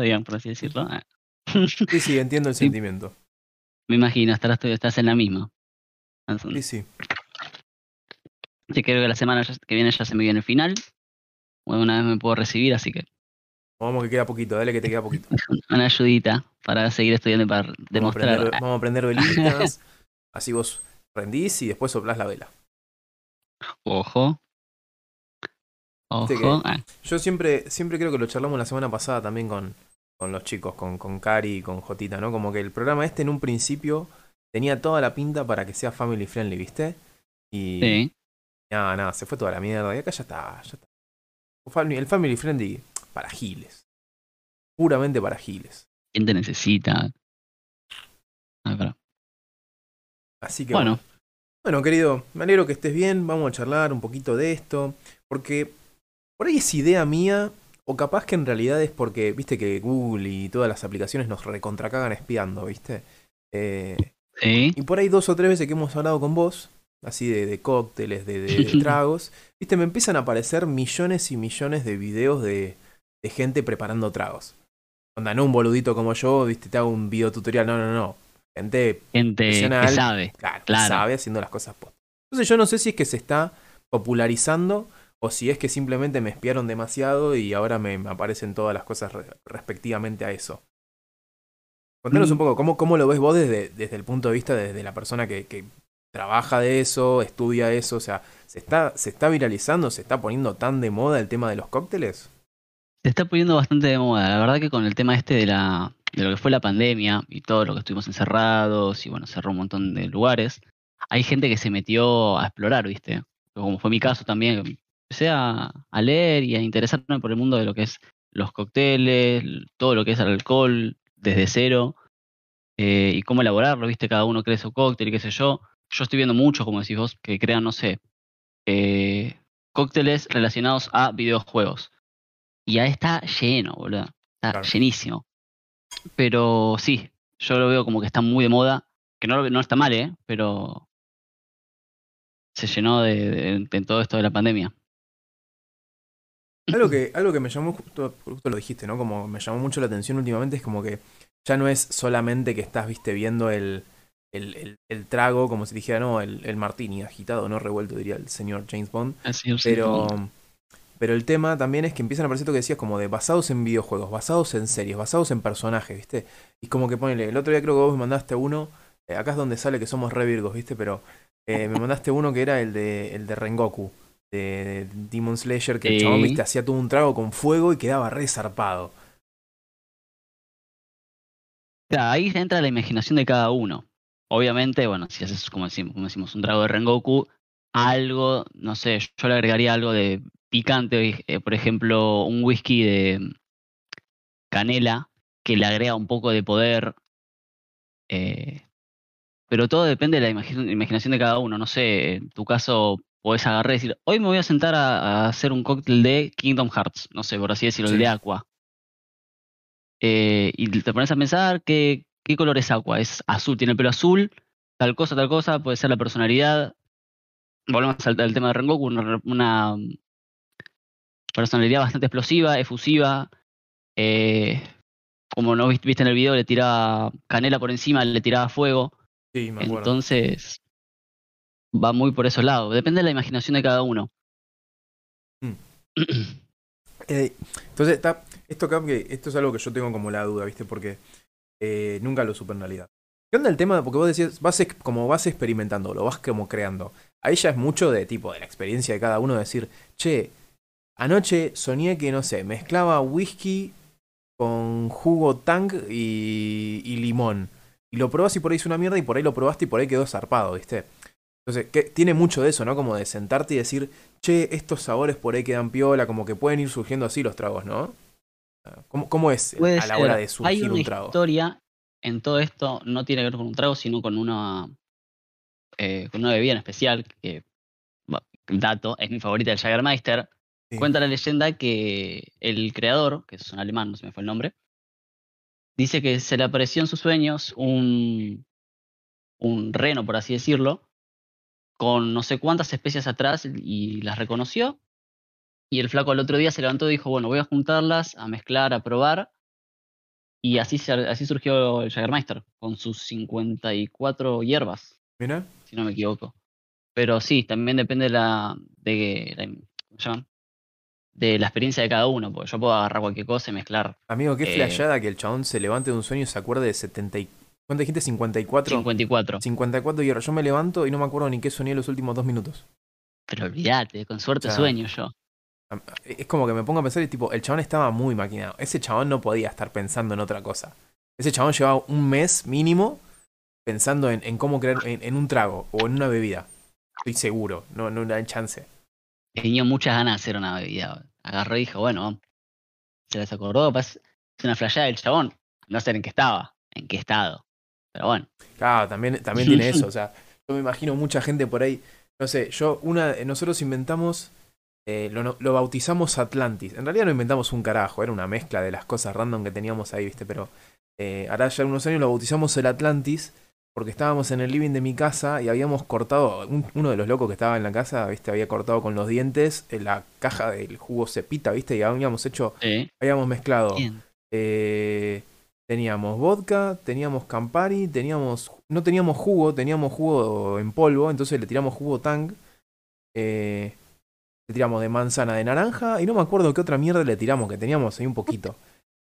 digamos, por así decirlo. Ah. Sí, sí, entiendo el Sí. sentimiento. Me imagino, estarás, estás en la misma. Sí, sí. Sí, creo que la semana que viene ya se me viene el final. Bueno, una vez me puedo recibir, así que Vamos que queda poquito, dale que te queda poquito. una ayudita para seguir estudiando y para Vamos a demostrar. aprender, vamos a aprender velitas. así vos rendís y después soplás la vela. Ojo. Que- Yo siempre, siempre creo que lo charlamos la semana pasada también con, con los chicos, con, con Cari y con Jotita, ¿no? Como que el programa este en un principio tenía toda la pinta para que sea family friendly, ¿viste? Y sí. nada, nada, se fue toda la mierda. Y acá ya está, ya está. El family- friendly para giles. Puramente para giles. ¿Quién te necesita? Ah, pero- Así que Bueno, Bueno, querido, me alegro que estés bien. Vamos a charlar un poquito de esto. Porque por ahí es idea mía, o capaz que en realidad es porque, viste, que Google y todas las aplicaciones nos recontracagan espiando, viste. Eh, sí. y por ahí dos o tres veces que hemos hablado con vos, así de, de cócteles, de, de- de tragos, viste, me empiezan a aparecer millones y millones de videos de, de gente preparando tragos. Onda, no un boludito como yo, viste, te hago un videotutorial, no, no, no. Gente Gente que sabe. Claro, Claro. sabe haciendo las cosas post. Entonces yo no sé si es que se está popularizando o si es que simplemente me espiaron demasiado y ahora me, me aparecen todas las cosas re- respectivamente a eso. Contanos Mm. un poco, ¿cómo, cómo lo ves vos desde, desde el punto de vista de, de la persona que, que trabaja de eso, estudia eso? O sea, ¿se está, ¿se está viralizando, se está poniendo tan de moda el tema de los cócteles? Se está poniendo bastante de moda. La verdad que con el tema este de la de lo que fue la pandemia y todo lo que estuvimos encerrados y bueno, cerró un montón de lugares, hay gente que se metió a explorar, ¿viste? Como fue mi caso también, empecé a, a leer y a interesarme por el mundo de lo que es los cócteles, todo lo que es el alcohol desde cero eh, y cómo elaborarlo, ¿viste? Cada uno cree su cóctel y qué sé yo. Yo estoy viendo mucho, como decís vos, que crean, no sé, eh, cócteles relacionados a videojuegos. Y ahí está lleno, boludo. Está Claro. llenísimo. Pero sí, yo lo veo como que está muy de moda. Que no, no está mal, ¿eh? Pero se llenó de, de- de todo esto de la pandemia. Algo que, algo que me llamó, justo, justo lo dijiste, ¿no? Como me llamó mucho la atención últimamente es como que ya no es solamente que estás, viste, viendo el, el, el- el trago, como si dijera, no, el, el martini agitado, no revuelto, diría el señor James Bond. Así, sí, Pero, pero el tema también es que empiezan a aparecer lo que decías, como de basados en videojuegos, basados en series, basados en personajes, ¿viste? Y como que ponele, el otro día creo que vos me mandaste uno, eh, acá es donde sale que somos re virgos, ¿viste? Pero eh, me mandaste uno que era el de, el de Rengoku, de, de Demon Slayer, que el chabón, ¿viste? Hacía todo un trago con fuego y quedaba re zarpado. Ahí entra la imaginación de cada uno. Obviamente, bueno, si haces, como decimos, como decimos un trago de Rengoku, algo, no sé, yo le agregaría algo de picante, eh, por ejemplo, un whisky de canela que le agrega un poco de poder. eh, pero todo depende de la imagi- imaginación de cada uno. No sé, en tu caso podés agarrar y decir, hoy me voy a sentar a, a hacer un cóctel de Kingdom Hearts, no sé, por así decirlo, el de Aqua. Eh, y te pones a pensar qué, qué color es Aqua. Es azul, tiene el pelo azul, tal cosa, tal cosa, puede ser la personalidad. Volvemos al, al tema de Rengoku, una, una personalidad bastante explosiva, efusiva. eh, como no viste, viste en el video, le tiraba canela por encima, le tiraba fuego. Sí, me acuerdo. Entonces, va muy por esos lados. Depende de la imaginación de cada uno. Eh, entonces, está, esto, esto es algo que yo tengo como la duda, ¿viste? Porque eh, nunca lo supe en realidad. ¿Qué onda el tema? Porque vos decías, vas como vas experimentando, lo vas como creando. Ahí ya es mucho de tipo, de la experiencia de cada uno, decir, che, anoche soñé que, no sé, mezclaba whisky con jugo tang y, y limón. Y lo probás y por ahí es una mierda y por ahí lo probaste y por ahí quedó zarpado, ¿viste? Entonces, que, tiene mucho de eso, ¿no? Como de sentarte y decir, che, estos sabores por ahí quedan piola, como que pueden ir surgiendo así los tragos, ¿no? ¿Cómo, cómo es Puede a la hora de surgir Hay una un trago? historia en todo esto, no tiene que ver con un trago, sino con una, eh, con una bebida en especial, que, bueno, dato, es mi favorita, el Jagermeister. Sí. Cuenta la leyenda que el creador, que es un alemán, no se me fue el nombre, dice que se le apareció en sus sueños un, un reno, por así decirlo, con no sé cuántas especies atrás y las reconoció. Y el flaco al otro día se levantó y dijo, bueno, voy a juntarlas, a mezclar, a probar. Y así, se- así surgió el Jagermeister, con sus 54 hierbas, Mira. si no me equivoco. Pero sí, también depende de la, de, la- ¿cómo se llama? de la experiencia de cada uno, porque yo puedo agarrar cualquier cosa y mezclar Amigo, qué Eh. flashada que el chabón se levante de un sueño y se acuerde de 70 y... ¿Cuánto dijiste? 54. 54. 54 hierros. Yo me levanto y no me acuerdo ni qué soñé los últimos dos minutos. Pero olvídate, con suerte O sea, sueño yo. Am- Es como que me pongo a pensar y tipo, el chabón estaba muy maquinado. Ese chabón no podía estar pensando en otra cosa. Ese chabón llevaba un mes mínimo pensando en, en cómo crear, en, en un trago o en una bebida. Estoy seguro, no, no hay chance. Tenía muchas ganas de hacer una bebida. Agarró y dijo, bueno, se les acordó, es una flayada del chabón. No sé en qué estaba, en qué estado. Pero bueno, Claro, también, también tiene eso. O sea, yo me imagino mucha gente por ahí. No sé, yo, una, nosotros inventamos, eh, lo, lo bautizamos Atlantis. En realidad no inventamos un carajo, era una mezcla de las cosas random que teníamos ahí, ¿viste? Pero eh, hará ya unos años lo bautizamos el Atlantis porque estábamos en el living de mi casa y habíamos cortado, un- uno de los locos que estaba en la casa, ¿viste? Había cortado con los dientes en la caja del jugo cepita, ¿viste? Y habíamos hecho, habíamos mezclado eh, teníamos vodka, teníamos Campari, teníamos. No teníamos jugo, teníamos jugo en polvo, entonces le tiramos jugo Tang. eh, le tiramos de manzana de naranja y no me acuerdo qué otra mierda le tiramos, que teníamos ahí un poquito.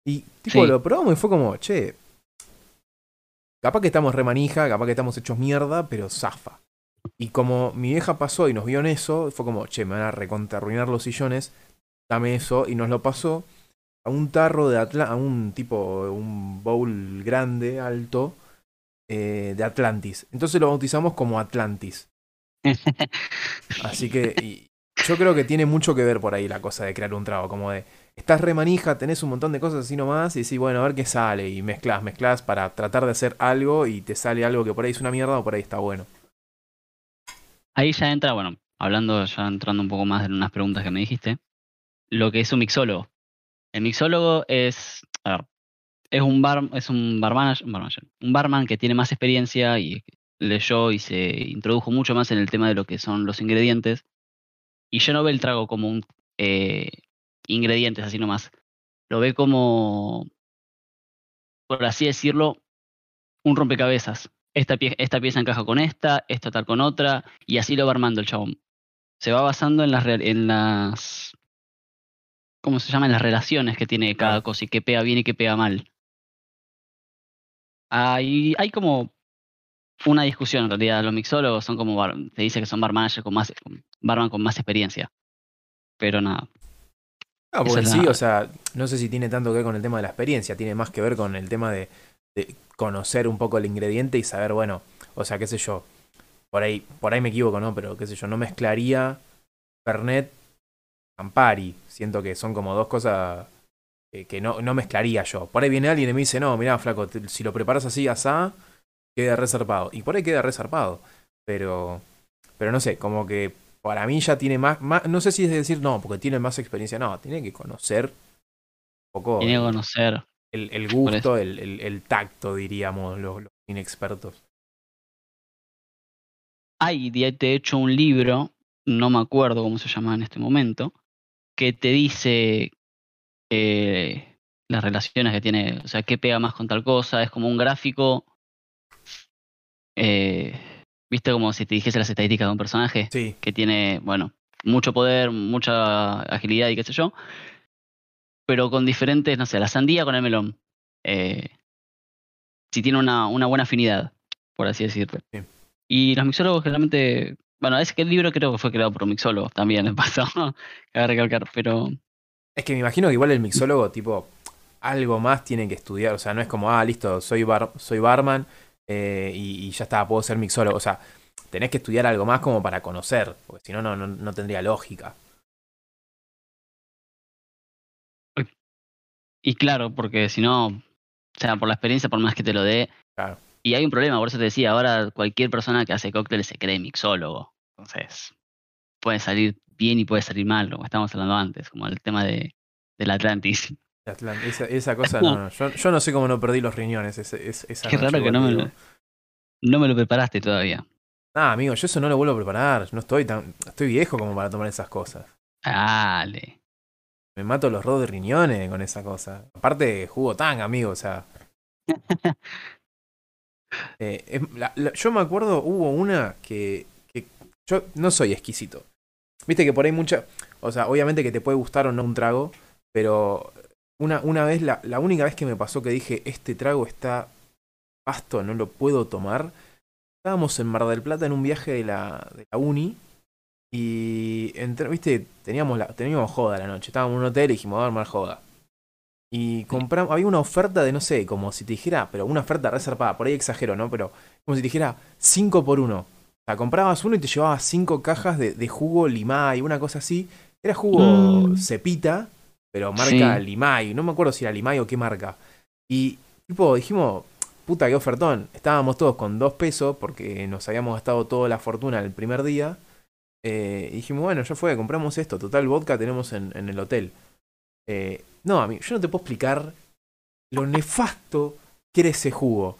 Y tipo Sí. lo probamos y fue como, che. Capaz que estamos remanija, capaz que estamos hechos mierda, pero zafa. Y como mi vieja pasó y nos vio en eso, fue como, che, me van a recontra arruinar los sillones, dame eso, y nos lo pasó a un tarro de Atlantis, a un tipo, un bowl grande, alto, eh, de Atlantis. Entonces lo bautizamos como Atlantis. Así que y yo creo que tiene mucho que ver por ahí la cosa de crear un trago, como de, estás re manija, tenés un montón de cosas así nomás, y decís, bueno, a ver qué sale, y mezclas, mezclas para tratar de hacer algo, y te sale algo que por ahí es una mierda o por ahí está bueno. Ahí ya entra, bueno, hablando, ya entrando un poco más en unas preguntas que me dijiste, lo que es un mixólogo. El mixólogo es, a ver, es un es un un barman que tiene más experiencia y leyó y se introdujo mucho más en el tema de lo que son los ingredientes. Y ya no ve el trago como un eh, ingredientes así nomás. Lo ve como, por así decirlo, un rompecabezas. Esta, pie- esta pieza encaja con esta, esta tal con otra, y así lo va armando el chabón. Se va basando en las, en las ¿cómo se llama? En las relaciones que tiene cada cosa y qué pega bien y qué pega mal. Hay, hay como una discusión en realidad. Los mixólogos son como, bar- se dice que son bar managers con más, con- barman con más experiencia. Pero nada. Ah, porque sí, o sea, no sé si tiene tanto que ver con el tema de la experiencia, tiene más que ver con el tema de, de conocer un poco el ingrediente y saber, bueno, o sea, qué sé yo, por ahí, por ahí me equivoco, ¿no? Pero qué sé yo, no mezclaría Fernet Campari. Siento que son como dos cosas que, que no, no mezclaría yo. Por ahí viene alguien y me dice, no, mirá, flaco, te- si lo preparas así, asá, queda resarpado. Y por ahí queda resarpado. Pero, pero no sé, como que para mí ya tiene más, más, no sé si es decir no, porque tiene más experiencia, no, tiene que conocer un poco Tiene que conocer. el, el gusto, el, el- el tacto, diríamos, los, los inexpertos. Hay, de hecho, un libro, no me acuerdo cómo se llama en este momento, que te dice eh, las relaciones que tiene, o sea, qué pega más con tal cosa. Es como un gráfico. eh, ¿Viste como si te dijese las estadísticas de un personaje? Sí, que tiene, bueno, mucho poder, mucha agilidad y qué sé yo, pero con diferentes, no sé, la sandía con el melón. Eh, si tiene una, una buena afinidad, por así decirlo. Sí. Y los mixólogos generalmente, bueno, es que el libro creo que fue creado por un mixólogo también, de paso, cabe recalcar, pero es que me imagino que igual el mixólogo, tipo, algo más tiene que estudiar, o sea, no es como, ah, listo, soy, bar, soy barman eh, y, y ya está, puedo ser mixólogo, o sea, tenés que estudiar algo más como para conocer, porque si no, no, no, no tendría lógica. Y claro, porque si no, o sea, por la experiencia, por más que te lo dé. Claro. Y hay un problema, por eso te decía, ahora cualquier persona que hace cócteles se cree mixólogo. Entonces, puede salir bien y puede salir mal, como estábamos hablando antes, como el tema de, del Atlantis. Atlant- Esa, esa cosa, no, no, yo, yo no sé cómo no perdí los riñones ese, ese- esa Qué raro que no me, lo, no me lo preparaste todavía. Ah, amigo, yo eso no lo vuelvo a preparar. No estoy tan. Estoy viejo como para tomar esas cosas. Dale. me mato los rodos de riñones con esa cosa. Aparte, jugo tan, amigo, o sea. Eh, la- yo me acuerdo, hubo una que, que yo no soy exquisito. Viste que por ahí mucha, o sea, obviamente que te puede gustar o no un trago, pero una, una vez, la, la única vez que me pasó que dije, este trago está pasto, no lo puedo tomar, estábamos en Mar del Plata en un viaje de la, de la uni y, entre, viste, teníamos, la, teníamos joda la noche, estábamos en un hotel y dijimos, vamos a armar joda. Y compramos, había una oferta de, no sé, como si te dijera, pero una oferta reservada, por ahí exagero, ¿no? Pero como si te dijera 5 por 1. O sea, comprabas uno y te llevabas 5 cajas de, de jugo Limay, una cosa así. Era jugo Mm. cepita, pero marca Sí. Limay. No me acuerdo si era Limay o qué marca. Y, tipo, dijimos, puta, qué ofertón. Estábamos todos con 2 pesos porque nos habíamos gastado toda la fortuna el primer día. Eh, y dijimos, bueno, ya fue, compramos esto. Total, vodka tenemos en, en el hotel. Eh, no, amigo, yo no te puedo explicar lo nefasto que era ese jugo.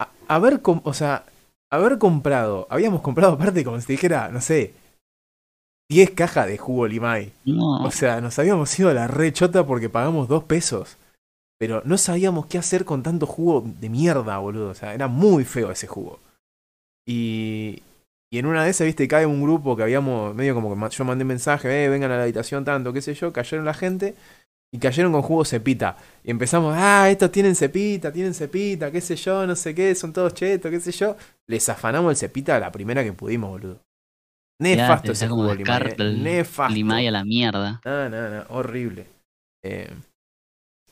A- haber, o sea, haber comprado, habíamos comprado aparte como si dijera, no sé, 10 cajas de jugo Limay. No, O sea, nos habíamos ido a la re chota porque pagamos 2 pesos. Pero no sabíamos qué hacer con tanto jugo de mierda, boludo. O sea, era muy feo ese jugo. Y, y en una de esas, viste, cae un grupo que habíamos, medio como que yo mandé mensaje, eh, vengan a la habitación tanto, qué sé yo, cayeron la gente y cayeron con jugo cepita. Y empezamos, ah, estos tienen cepita, tienen cepita, qué sé yo, no sé qué, son todos chetos, qué sé yo. Les afanamos el cepita a la primera que pudimos, boludo. Nefasto te ese jugo Limay, Nefasto. Limay a la mierda. No, no, no, horrible. Eh,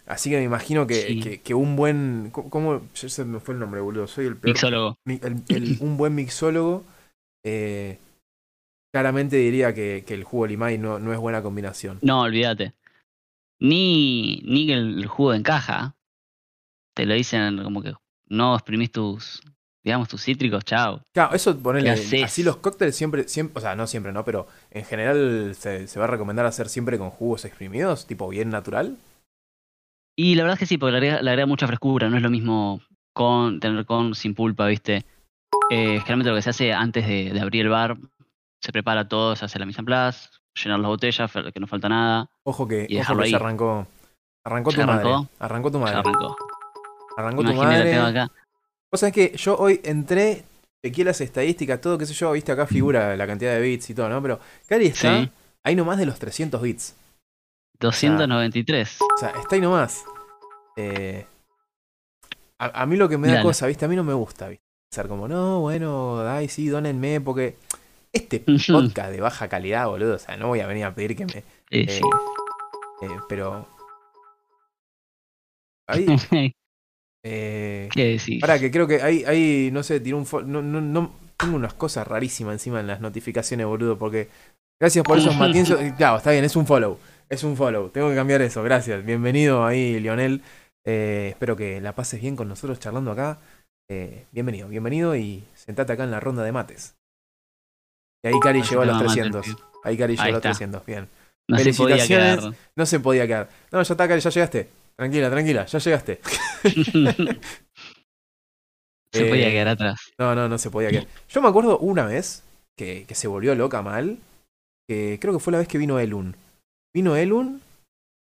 así que me imagino que, Sí. que, que un buen. ¿Cómo? ya se me fue el nombre, boludo. Soy el peor. Mixólogo. mi- el- el- un buen mixólogo. eh, claramente diría que, que el jugo limay no, no es buena combinación. No, olvídate. Ni, ni el, jugo de encaja. Te lo dicen como que no exprimís tus, digamos, tus cítricos, chao. Claro, eso ponele. ¿Qué haces? Así los cócteles siempre, siempre. O sea, no siempre, ¿no? Pero en general se, se va a recomendar hacer siempre con jugos exprimidos, tipo bien natural. Y la verdad es que sí, porque le agrega, le agrega mucha frescura, no es lo mismo con tener con sin pulpa, ¿viste? Eh, generalmente lo que se hace antes de, de abrir el bar, se prepara todo, se hace la mise en place, llenar las botellas, que no falta nada, Ojo que, Y ojo dejarlo que se arrancó. Arrancó tu ¿Ya madre. arrancó? Arrancó tu madre. arrancó. Arrancó tu madre. tengo acá. Vos sabés que yo hoy entré, chequeé las estadísticas, todo, qué sé yo, viste acá figura la cantidad de bits y todo, ¿no? Pero Cari está Sí. ahí nomás de los 300 bits. 293. O sea, está ahí nomás. Eh, a, a mí lo que me da Dale. cosa, viste, a mí no me gusta, viste. Ser como, no, bueno, ay, sí, dónenme, porque este podcast de baja calidad, boludo, o sea, no voy a venir a pedir que me... Eh, eh, sí. pero... Ahí... Eh, ¿Qué decís? Ahora que creo que ahí, ahí no sé, tiró un no, no, no, tengo unas cosas rarísimas encima en las notificaciones, boludo, porque gracias por esos matienzos. eh, Claro, está bien, es un follow. Es un follow. Tengo que cambiar eso, gracias. Bienvenido ahí, Lionel. Eh, espero que la pases bien con nosotros charlando acá. Eh, bienvenido, bienvenido y sentate acá en la ronda de mates. Y ahí Cari llegó a los va mal, 300. tío. Ahí Cari llegó a los está. 300, bien. no se podía felicitaciones. quedar. No se podía quedar. No, ya está, Cari, ya llegaste. Tranquila, tranquila, ya llegaste. se podía Eh, quedar atrás. No, no, no se podía quedar. Yo me acuerdo una vez que, que se volvió loca mal, que creo que fue la vez que vino Elun. Vino Elun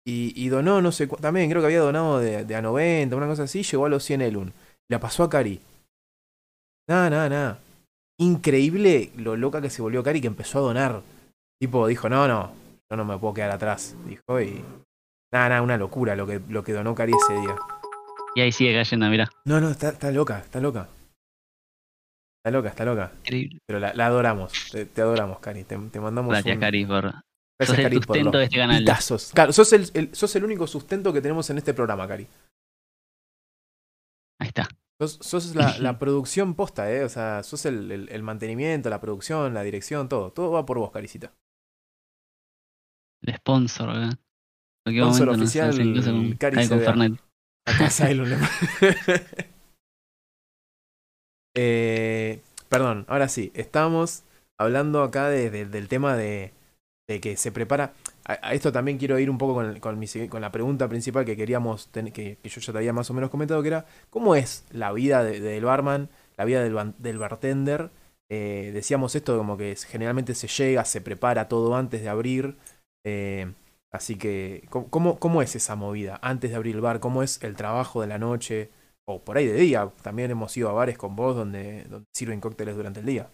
y, y donó, no sé, también creo que había donado de, de a 90, una cosa así, llegó a los 100 Elun. La pasó a Cari. Nada, nada, nada. Increíble lo loca que se volvió Cari que empezó a donar. Tipo, dijo, no, no, yo no me puedo quedar atrás. Dijo y... Nada, nada, una locura lo que, lo que donó Cari ese día. Y ahí sigue cayendo, mira. No, no, está, está loca, está loca. Está loca, está loca. Increíble. Pero la, la adoramos, te, te adoramos, Cari. Te, te mandamos Gracias, un... Cari, por. Gracias, sos el Cari, por sustento de este canal. pitazos. Claro, sos el, el- sos el único sustento que tenemos en este programa, Cari. Ahí está. Sos, sos la, la producción posta, ¿eh? O sea, sos el, el- el mantenimiento, la producción, la dirección, todo. Todo va por vos, Caricita. El sponsor, ¿verdad? En Sponsor oficial, con- Cari. Acá Eh, perdón, ahora sí, estamos hablando acá de- de- del tema de, de que se prepara. A, a esto también quiero ir un poco con, con, con la pregunta principal que queríamos, ten- que, yo ya te había más o menos comentado, que era, ¿cómo es la vida de- del barman, la vida del, del bartender? Eh, decíamos esto como que generalmente se llega, se prepara todo antes de abrir. Eh, Así que, ¿cómo- ¿cómo, ¿cómo es esa movida? Antes de abrir el bar, ¿cómo es el trabajo de la noche? O por ahí de día. También hemos ido a bares con vos donde sirven cócteles durante el día.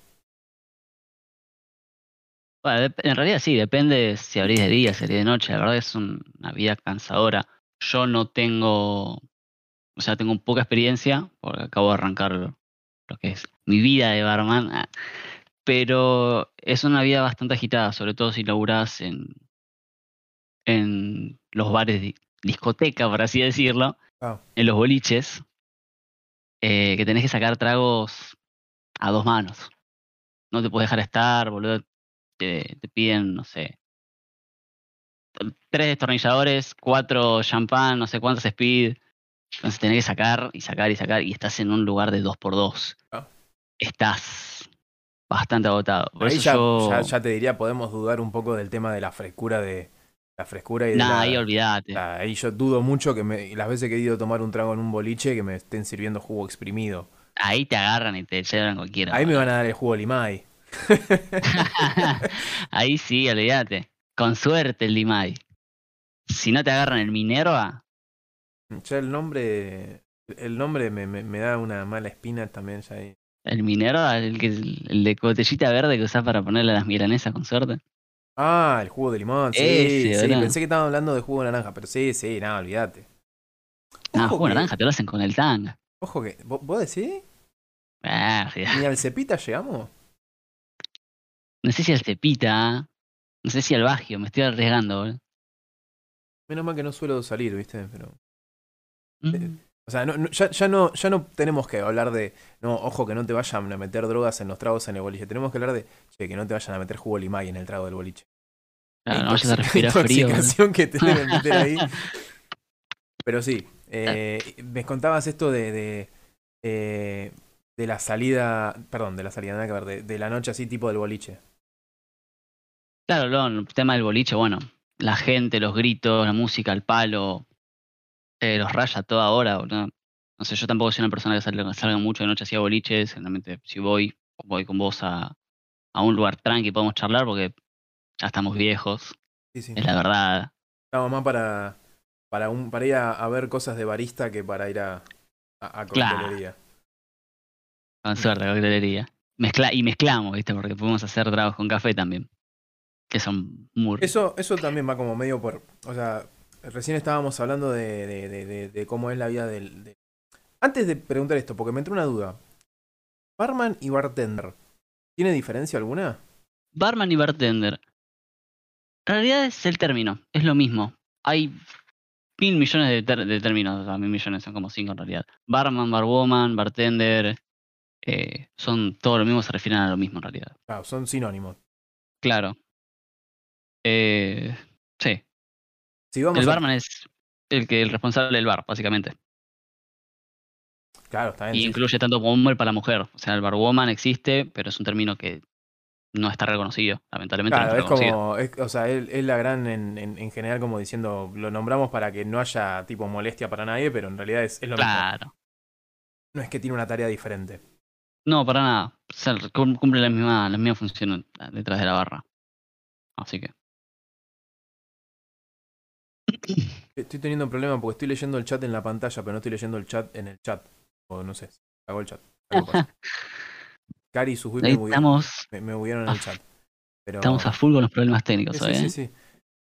Bueno, en realidad sí, depende si abrís de día, si abrís de noche. La verdad es un- una vida cansadora. Yo no tengo, o sea, tengo poca experiencia, porque acabo de arrancar lo, lo que es mi vida de barman. ah, Pero es una vida bastante agitada, sobre todo si laburás en, en los bares de discoteca, por así decirlo, Ah. en los boliches, eh, que tenés que sacar tragos a dos manos. No te puedes dejar estar, boludo. Te, te piden, no sé, tres destornilladores, cuatro champán, no sé cuántos speed. Entonces tenés que sacar y sacar y sacar y estás en un lugar de dos por dos. Ah. Estás bastante agotado. Por Ahí eso ya, yo... ya, ya te diría, podemos dudar un poco del tema de la frescura de la frescura y de Nah, la- ahí olvídate. Ah, Ahí yo dudo mucho que me, las veces que he ido a tomar un trago en un boliche que me estén sirviendo jugo exprimido. Ahí te agarran y te llevan cualquiera. Ahí me van a dar el jugo limay. Ahí sí, olvídate. Con suerte el Limay. Si no te agarran el Minerva, Ya el nombre, el nombre me, me- me da una mala espina también ya ahí. el Minerva, el, que, el de botellita verde que usás para ponerle a las milanesas con suerte. Ah, el jugo de limón, sí, Ese, sí, ¿verdad? pensé que estaban hablando de jugo de naranja, pero sí, sí, nada, olvídate. No, jugo de que- naranja te lo hacen con el tanga. Ojo que, ¿vos, vos decís? Ah, sí. ¿Ni al cepita llegamos? No sé si al Cepita, no sé si al Bagio, me estoy arriesgando, boludo. Menos mal que no suelo salir, ¿viste? Pero, Mm. o sea, no, no- ya, ya no, ya no tenemos que hablar de, no, ojo que no te vayan a meter drogas en los tragos en el boliche. Tenemos que hablar de, che, que no te vayan a meter jugo limay en el trago del boliche. Claro, La no vayas a respirar frío. que te deben meter ahí. Pero sí, eh, me contabas esto de, de, eh, de la salida, perdón, de la salida, nada que ver, de, de la noche así tipo del boliche. Claro, lo- el tema del boliche, bueno, la gente, los gritos, la música, el palo, eh, los raya toda hora. No sé, yo tampoco soy una persona que salga, salga mucho de noche hacia boliches, generalmente si voy, voy con vos a, a un lugar tranqui, podemos charlar porque ya estamos viejos, Sí, sí. es la verdad. Estamos más para, para, un, para ir a, a ver cosas de barista que para ir a, a, a Claro. coctelería. Con suerte, coctelería. Mezcla, y mezclamos, ¿viste? Porque podemos hacer tragos con café también. Que son muy. Eso, eso también va como medio por. O sea, recién estábamos hablando de, de, de- de- de cómo es la vida del. de- Antes de preguntar esto, porque me entró una duda. Barman y bartender. ¿Tiene diferencia alguna? Barman y bartender. En realidad es el término, es lo mismo. Hay mil millones de términos, o sea, mil millones son como cinco en realidad. Barman, barwoman, bartender, eh, son todo lo mismo, se refieren a lo mismo en realidad. Claro, son sinónimos. Claro. Eh, sí, Si vamos el a- barman es el que el responsable del bar, básicamente. Claro, está bien. Y sí. incluye tanto como hombre para la mujer. O sea, el barwoman existe, pero es un término que no está reconocido, lamentablemente. no Claro, es está reconocido. como. es- o sea, es, es la gran en, en, en general, como diciendo, lo nombramos para que no haya tipo molestia para nadie, pero en realidad es, es lo mismo. Claro. No es que tiene una tarea diferente. No, para nada. O sea, cum- cumple la misma, la misma función detrás de la barra. Así que. Estoy teniendo un problema porque estoy leyendo el chat en la pantalla, pero no estoy leyendo el chat en el chat. O no sé, hago el chat. Cari y sus me, estamos, me, me en el chat. Pero, estamos a full con los problemas técnicos sí, sí, ¿eh? sí, sí.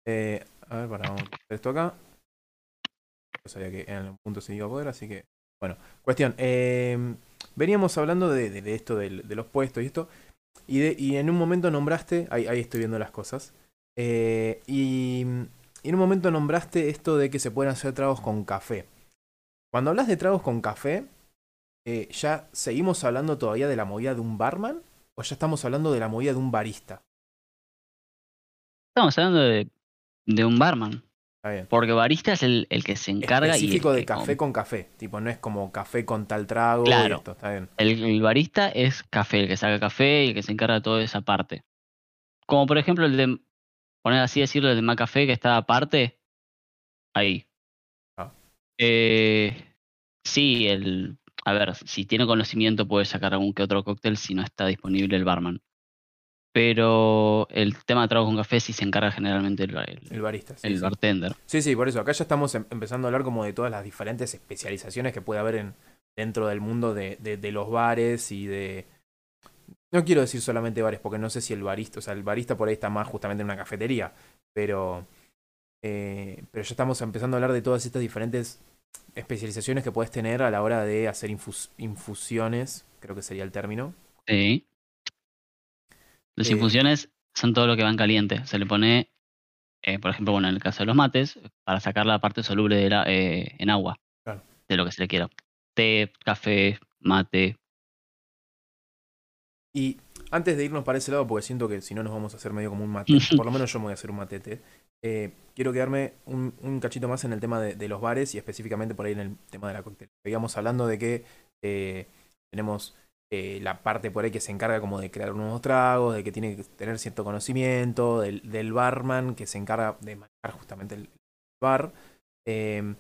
Eh, a ver, para, vamos a hacer esto acá. Yo sabía que en algún punto se iba a poder, así que. Bueno, cuestión. eh, veníamos hablando de, de- de esto, del- de, los puestos y esto. Y, de- y en un momento nombraste. Ahí, ahí estoy viendo las cosas. eh, y, y en un momento nombraste esto de que se pueden hacer tragos con café. Cuando hablas de tragos con café, eh, ¿ya seguimos hablando todavía de la movida de un barman? ¿O ya estamos hablando de la movida de un barista? Estamos hablando de, de un barman. Está bien. Porque barista es el, el que se encarga y. el específico de café con café. Tipo, no es como café con tal trago. y Claro. esto, está bien. El, el barista es café, el que saca café y el que se encarga de toda esa parte. Como por ejemplo el de, poner así decirlo, el de Macafé que está aparte, ahí. Ah. Eh, sí, el, a ver, si tiene conocimiento puede sacar algún que otro cóctel si no está disponible el barman. pero el tema de trago con café sí se encarga generalmente el, el- El barista. sí, el sí. bartender. Sí, sí, por eso. Acá ya estamos em- empezando a hablar como de todas las diferentes especializaciones que puede haber en, dentro del mundo de, de- de los bares y de... No quiero decir solamente bares, porque no sé si el barista, o sea, el barista por ahí está más justamente en una cafetería, pero, eh, pero ya estamos empezando a hablar de todas estas diferentes especializaciones que puedes tener a la hora de hacer infus- infusiones, creo que sería el término. Sí. Las Eh, infusiones son todo lo que va en caliente. Se le pone, eh, por ejemplo, bueno, en el caso de los mates, para sacar la parte soluble de la- en agua, Claro. de lo que se le quiera. Té, café, mate. Y antes de irnos para ese lado, porque siento que si no nos vamos a hacer medio como un mate, por lo menos yo me voy a hacer un matete, eh, quiero quedarme un, un cachito más en el tema de, de los bares y específicamente por ahí en el tema de la cóctel. Seguíamos hablando de que eh, tenemos eh, la parte por ahí que se encarga como de crear nuevos tragos, de que tiene que tener cierto conocimiento, del, del barman que se encarga de manejar justamente el bar. Eh,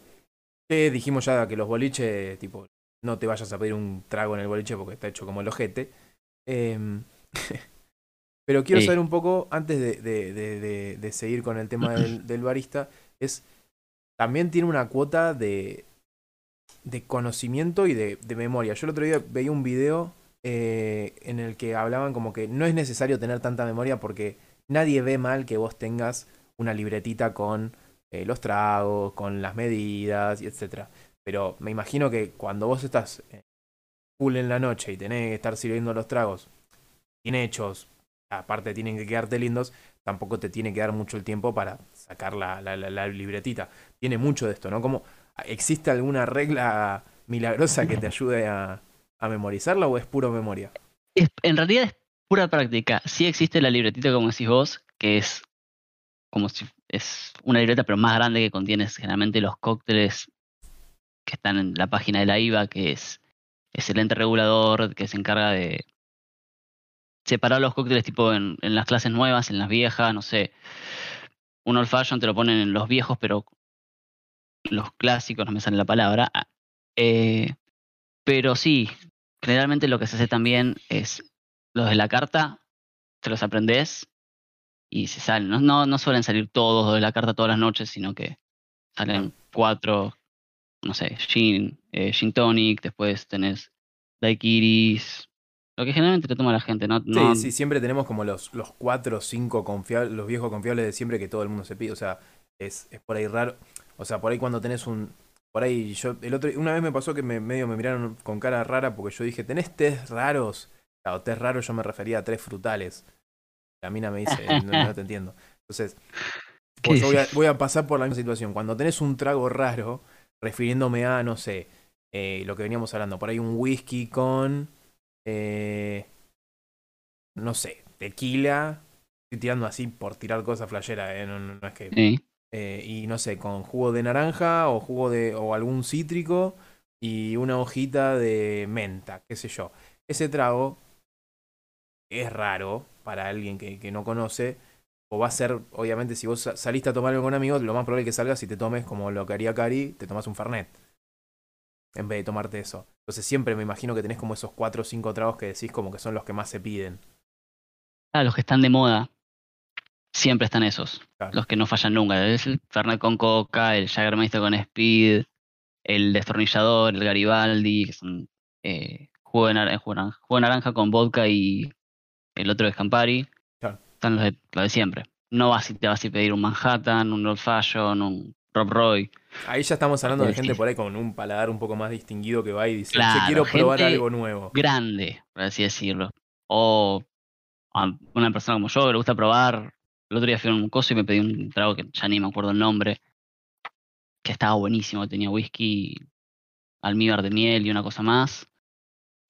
que dijimos ya que los boliches, tipo, no te vayas a pedir un trago en el boliche porque está hecho como el ojete. Em, pero quiero Sí. saber un poco, antes de, de- de- de- seguir con el tema del, del barista, es también tiene una cuota de, de conocimiento y de, de memoria. Yo el otro día veía un video eh, en el que hablaban como que no es necesario tener tanta memoria porque nadie ve mal que vos tengas una libretita con eh, los tragos, con las medidas y etcétera. Pero me imagino que cuando vos estás eh, full en la noche y tenés que estar sirviendo los tragos bien hechos, aparte tienen que quedarte lindos, tampoco te tiene que dar mucho el tiempo para sacar la, la, la- libretita. Tiene mucho de esto, ¿no? Como, ¿existe alguna regla milagrosa que te ayude a, a memorizarla o es puro memoria? Es- en realidad es pura práctica. Sí existe la libretita, como decís vos, que es como si es una libreta, pero más grande que contiene generalmente los cócteles que están en la página de la IVA, que es excelente regulador, que se encarga de separar los cócteles tipo en, las clases nuevas, en las viejas, no sé. Un old fashion te lo ponen en los viejos, pero los clásicos, no me sale la palabra. Ah, eh, pero sí, generalmente lo que se hace también es los de la carta, te los aprendes y se salen. No, no, no suelen salir todos de la carta todas las noches, sino que salen cuatro, no sé, gin, eh, gin tonic, después tenés daiquiris, lo que generalmente te toma la gente, ¿no? no Sí, sí, siempre tenemos como los, los cuatro o cinco confiables, los viejos confiables de siempre que todo el mundo se pide. O sea, es, es por ahí raro. O sea, por ahí cuando tenés un. Por ahí yo. El otro, una vez me pasó que me, medio me miraron con cara rara porque yo dije, ¿tenés test raros? Claro, test raros yo me refería a tres frutales. La mina me dice, no, no te entiendo. Entonces, ¿Qué pues yo voy a, voy a pasar por la misma situación. Cuando tenés un trago raro, refiriéndome a, no sé, eh, lo que veníamos hablando, por ahí un whisky con. eh, no sé, tequila. Estoy tirando así por tirar cosas flashera, ¿eh? no, no- es que. Sí. eh, y no sé, con jugo de naranja o jugo de. o algún cítrico y una hojita de menta, qué sé yo. Ese trago es raro para alguien que, que no conoce. O va a ser, obviamente, si vos sa- saliste a tomar algo con amigos, lo más probable es que salgas y te tomes como lo que haría Cari, te tomas un Fernet. En vez de tomarte eso. Entonces siempre me imagino que tenés como esos cuatro o cinco tragos que decís como que son los que más se piden. Ah, los que están de moda, siempre están esos. Claro. Los que no fallan nunca. Es el Fernet con coca, el Jagermeister con Speed, el destornillador, el Garibaldi, que son eh, jugo, de eh, jugo de naranja, jugo de naranja con vodka y el otro es Campari. Están los de, los de siempre. No vas y te vas a pedir un Manhattan, un Old Fashion, un Rob Roy. Ahí ya estamos hablando de gente por ahí con un paladar un poco más distinguido que va y dice, Claro, "Che, quiero probar algo nuevo. grande, por así decirlo. O a una persona como yo que le gusta probar. El otro día fui a un coso y me pedí un trago que ya ni me acuerdo el nombre, que estaba buenísimo, tenía whisky, almíbar de miel y una cosa más,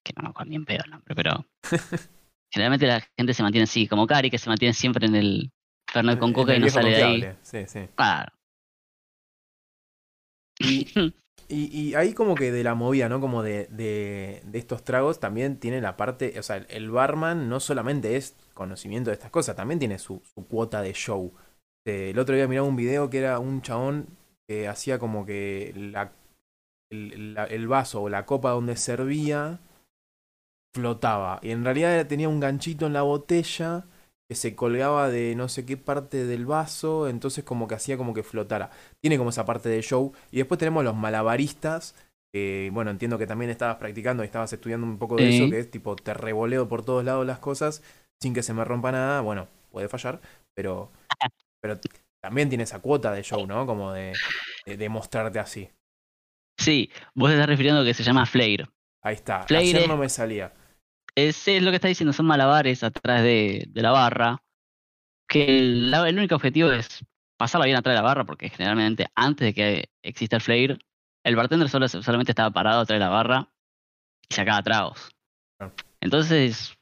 que no me acuerdo ni en pedo el nombre, pero generalmente la gente se mantiene así, como Cari, que se mantiene siempre en el Fernet con coca y no sale de ahí. confiable, Sí, sí. Claro. Y, y, y ahí como que de la movida, ¿no? Como de, de, de estos tragos también tiene la parte, o sea, el- barman no solamente es conocimiento de estas cosas, también tiene su, su cuota de show. Eh, el otro día miraba un video que era un chabón que hacía como que la, el, la- el vaso o la copa donde servía flotaba. Y en realidad tenía un ganchito en la botella que se colgaba de no sé qué parte del vaso, entonces como que hacía como que flotara. Tiene como esa parte de show. Y después tenemos los malabaristas, bueno, entiendo que también estabas practicando y estabas estudiando un poco de eso, que es tipo, te revoleo por todos lados las cosas sin que se me rompa nada. Bueno, puede fallar, pero, pero también tiene esa cuota de show, ¿no? Como de, de, de mostrarte así. Sí, vos te estás refiriendo a que se llama flair. Ahí está. Flair Ayer no me salía. Es, es lo que está diciendo, son malabares atrás de, de la barra. Que el, la- el único objetivo es pasarla bien atrás de la barra, porque generalmente antes de que exista el flair, el bartender solo, solamente estaba parado atrás de la barra y sacaba tragos. Entonces,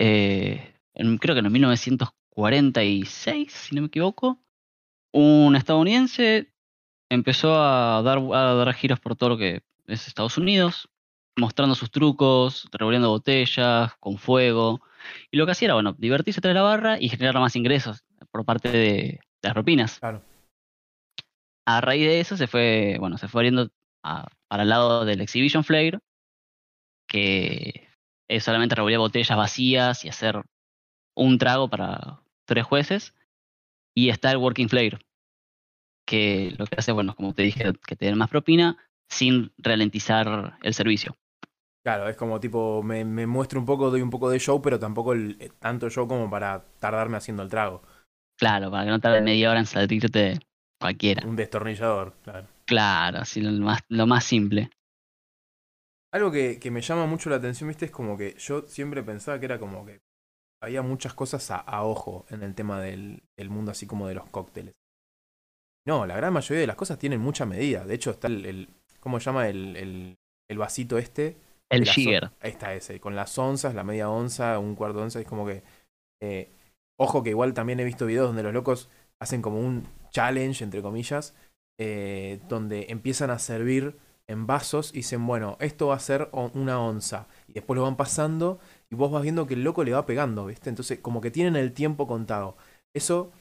eh, en- creo que en 1946, si no me equivoco, un estadounidense empezó a dar, a dar giros por todo lo que es Estados Unidos, mostrando sus trucos, revolviendo botellas, con fuego. Y lo que hacía era, bueno, divertirse tras la barra y generar más ingresos por parte de, de las propinas. Claro. A raíz de eso se fue, bueno, se fue abriendo a- para el lado del Exhibition Flair, que es solamente revolver botellas vacías y hacer un trago para tres jueces. Y está el Working Flair, que lo que hace, bueno, como te dije, que te den más propina sin ralentizar el servicio. Claro, es como tipo, me, me muestro un poco, doy un poco de show, pero tampoco el, eh, tanto show como para tardarme haciendo el trago. Claro, para que no tarde media hora en salirte cualquiera. Un destornillador, claro. Claro, así lo más, lo más simple. Algo que, que me llama mucho la atención, viste, es como que yo siempre pensaba que era como que había muchas cosas a, a ojo en el tema del, del mundo así como de los cócteles. No, la gran mayoría de las cosas tienen mucha medida. De hecho, está el, el- ¿cómo se llama? El, el, el vasito este. El Jigger. Ahí está ese, con las onzas, la media onza, un cuarto de onza, es como que... eh, ojo que igual también he visto videos donde los locos hacen como un challenge, entre comillas, eh, donde empiezan a servir en vasos y dicen, bueno, esto va a ser una onza. Y después lo van pasando y vos vas viendo que el loco le va pegando, ¿viste? Entonces, como que tienen el tiempo contado. ¿Eso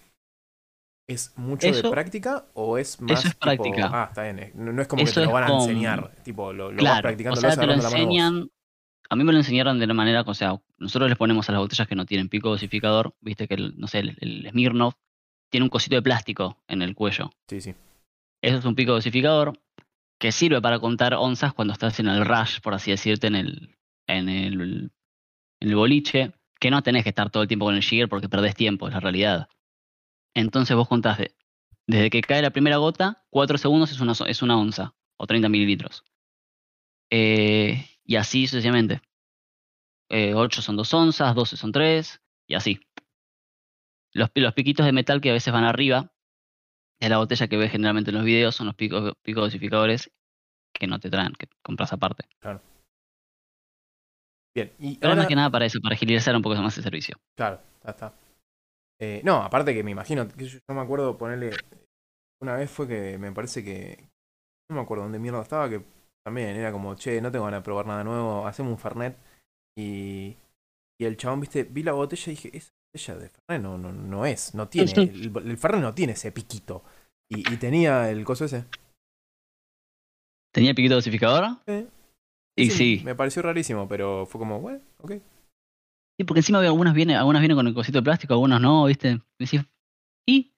es mucho de Eso- práctica o es más es tipo- práctica. Ah, está bien. eh, No, no es como que Eso te lo van a enseñar. Tipo, lo, lo vas Claro, practicando, o sea, vas te lo la enseñan. A mí me lo enseñaron de la manera, o sea, nosotros les ponemos a las botellas que no tienen pico dosificador, viste que, el, no sé, el, el Smirnoff tiene un cosito de plástico en el cuello. Sí, sí. Eso es un pico dosificador que sirve para contar onzas cuando estás en el rush, por así decirte, en el, en el, en el boliche, que no tenés que estar todo el tiempo con el jigger porque perdés tiempo, es la realidad. Entonces vos contás de- desde que cae la primera gota, 4 segundos es una, es una onza o 30 mililitros. Eh, y así sucesivamente. 8 son 2 onzas, 12 son 3, y así. Los, los piquitos de metal que a veces van arriba, de la botella que ves generalmente en los videos, son los picos, picos dosificadores que no te traen, que compras aparte. Bien. Y Pero ahora, más que nada para eso, para agilizar un poco más el servicio. Claro, está, está. Eh, no, aparte que me imagino, que yo, me acuerdo ponerle. Una vez fue que me parece que. No me acuerdo dónde mierda estaba, que también era como, che, no tengo ganas de probar nada nuevo, hacemos un Fernet. Y. Y el chabón, viste, vi la botella y dije, esa botella de Fernet no, no, no es, no tiene. El, el Fernet no tiene ese piquito. Y, y tenía el coso ese. ¿Tenía piquito dosificador? Eh, Y sí. Me pareció rarísimo, pero fue como, bueno, ok. Sí, porque encima algunas vienen, algunas vienen con el cosito de plástico, algunas no, ¿viste? Y decís, ¿y?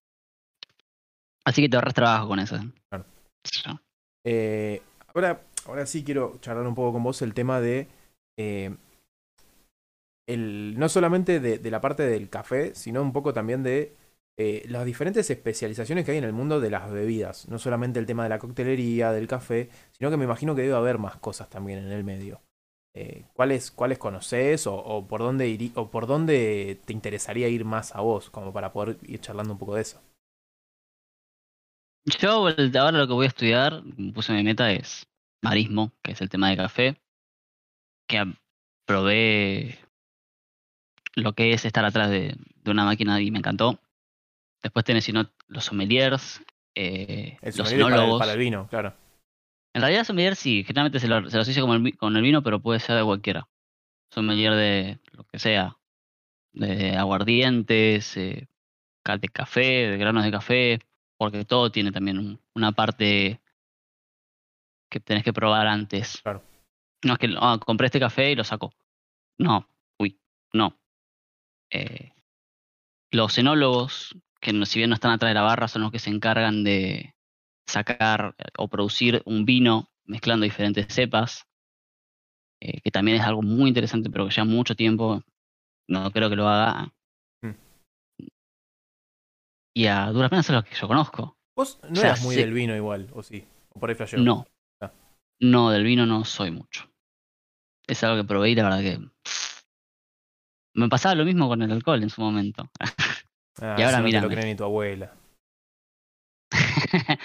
Así que te ahorras trabajo con eso. Claro. Eh, ahora, ahora sí quiero charlar un poco con vos el tema de. eh, el, no solamente de, de la parte del café, sino un poco también de eh, las diferentes especializaciones que hay en el mundo de las bebidas. No solamente el tema de la coctelería, del café, sino que me imagino que debe haber más cosas también en el medio. Eh, ¿cuáles, ¿Cuáles conoces o, o por dónde irí- o por dónde te interesaría ir más a vos, como para poder ir charlando un poco de eso? Yo ahora lo que voy a estudiar, puse mi meta es marismo, que es el tema de café, que probé lo que es estar atrás de, de una máquina y me encantó. Después tenés sino, los sommeliers, eh, El los sommelier para el, enólogos. para el vino, claro. En realidad sommelier sí, generalmente se lo, se lo asocia como el vi- con el vino, pero puede ser de cualquiera. Sommelier de lo que sea, de aguardientes, eh, de café, de granos de café, porque todo tiene también un- una parte que tenés que probar antes. Claro. No es que ah, compré este café y lo saco. No, uy, no. Eh, los enólogos, que si bien no están atrás de la barra, son los que se encargan de sacar o producir un vino mezclando diferentes cepas, eh, que también es algo muy interesante, pero que lleva mucho tiempo. No creo que lo haga. Mm. Y a duras penas es lo que yo conozco. Vos no O sea, eras muy sí. del vino igual, ¿o sí? ¿O por ahí flasheo? No. Ah. No, del vino no soy mucho. Es algo que probé y la verdad que. Me pasaba lo mismo con el alcohol en su momento. Ah, Y ahora eso no lo mírame. cree ni tu abuela.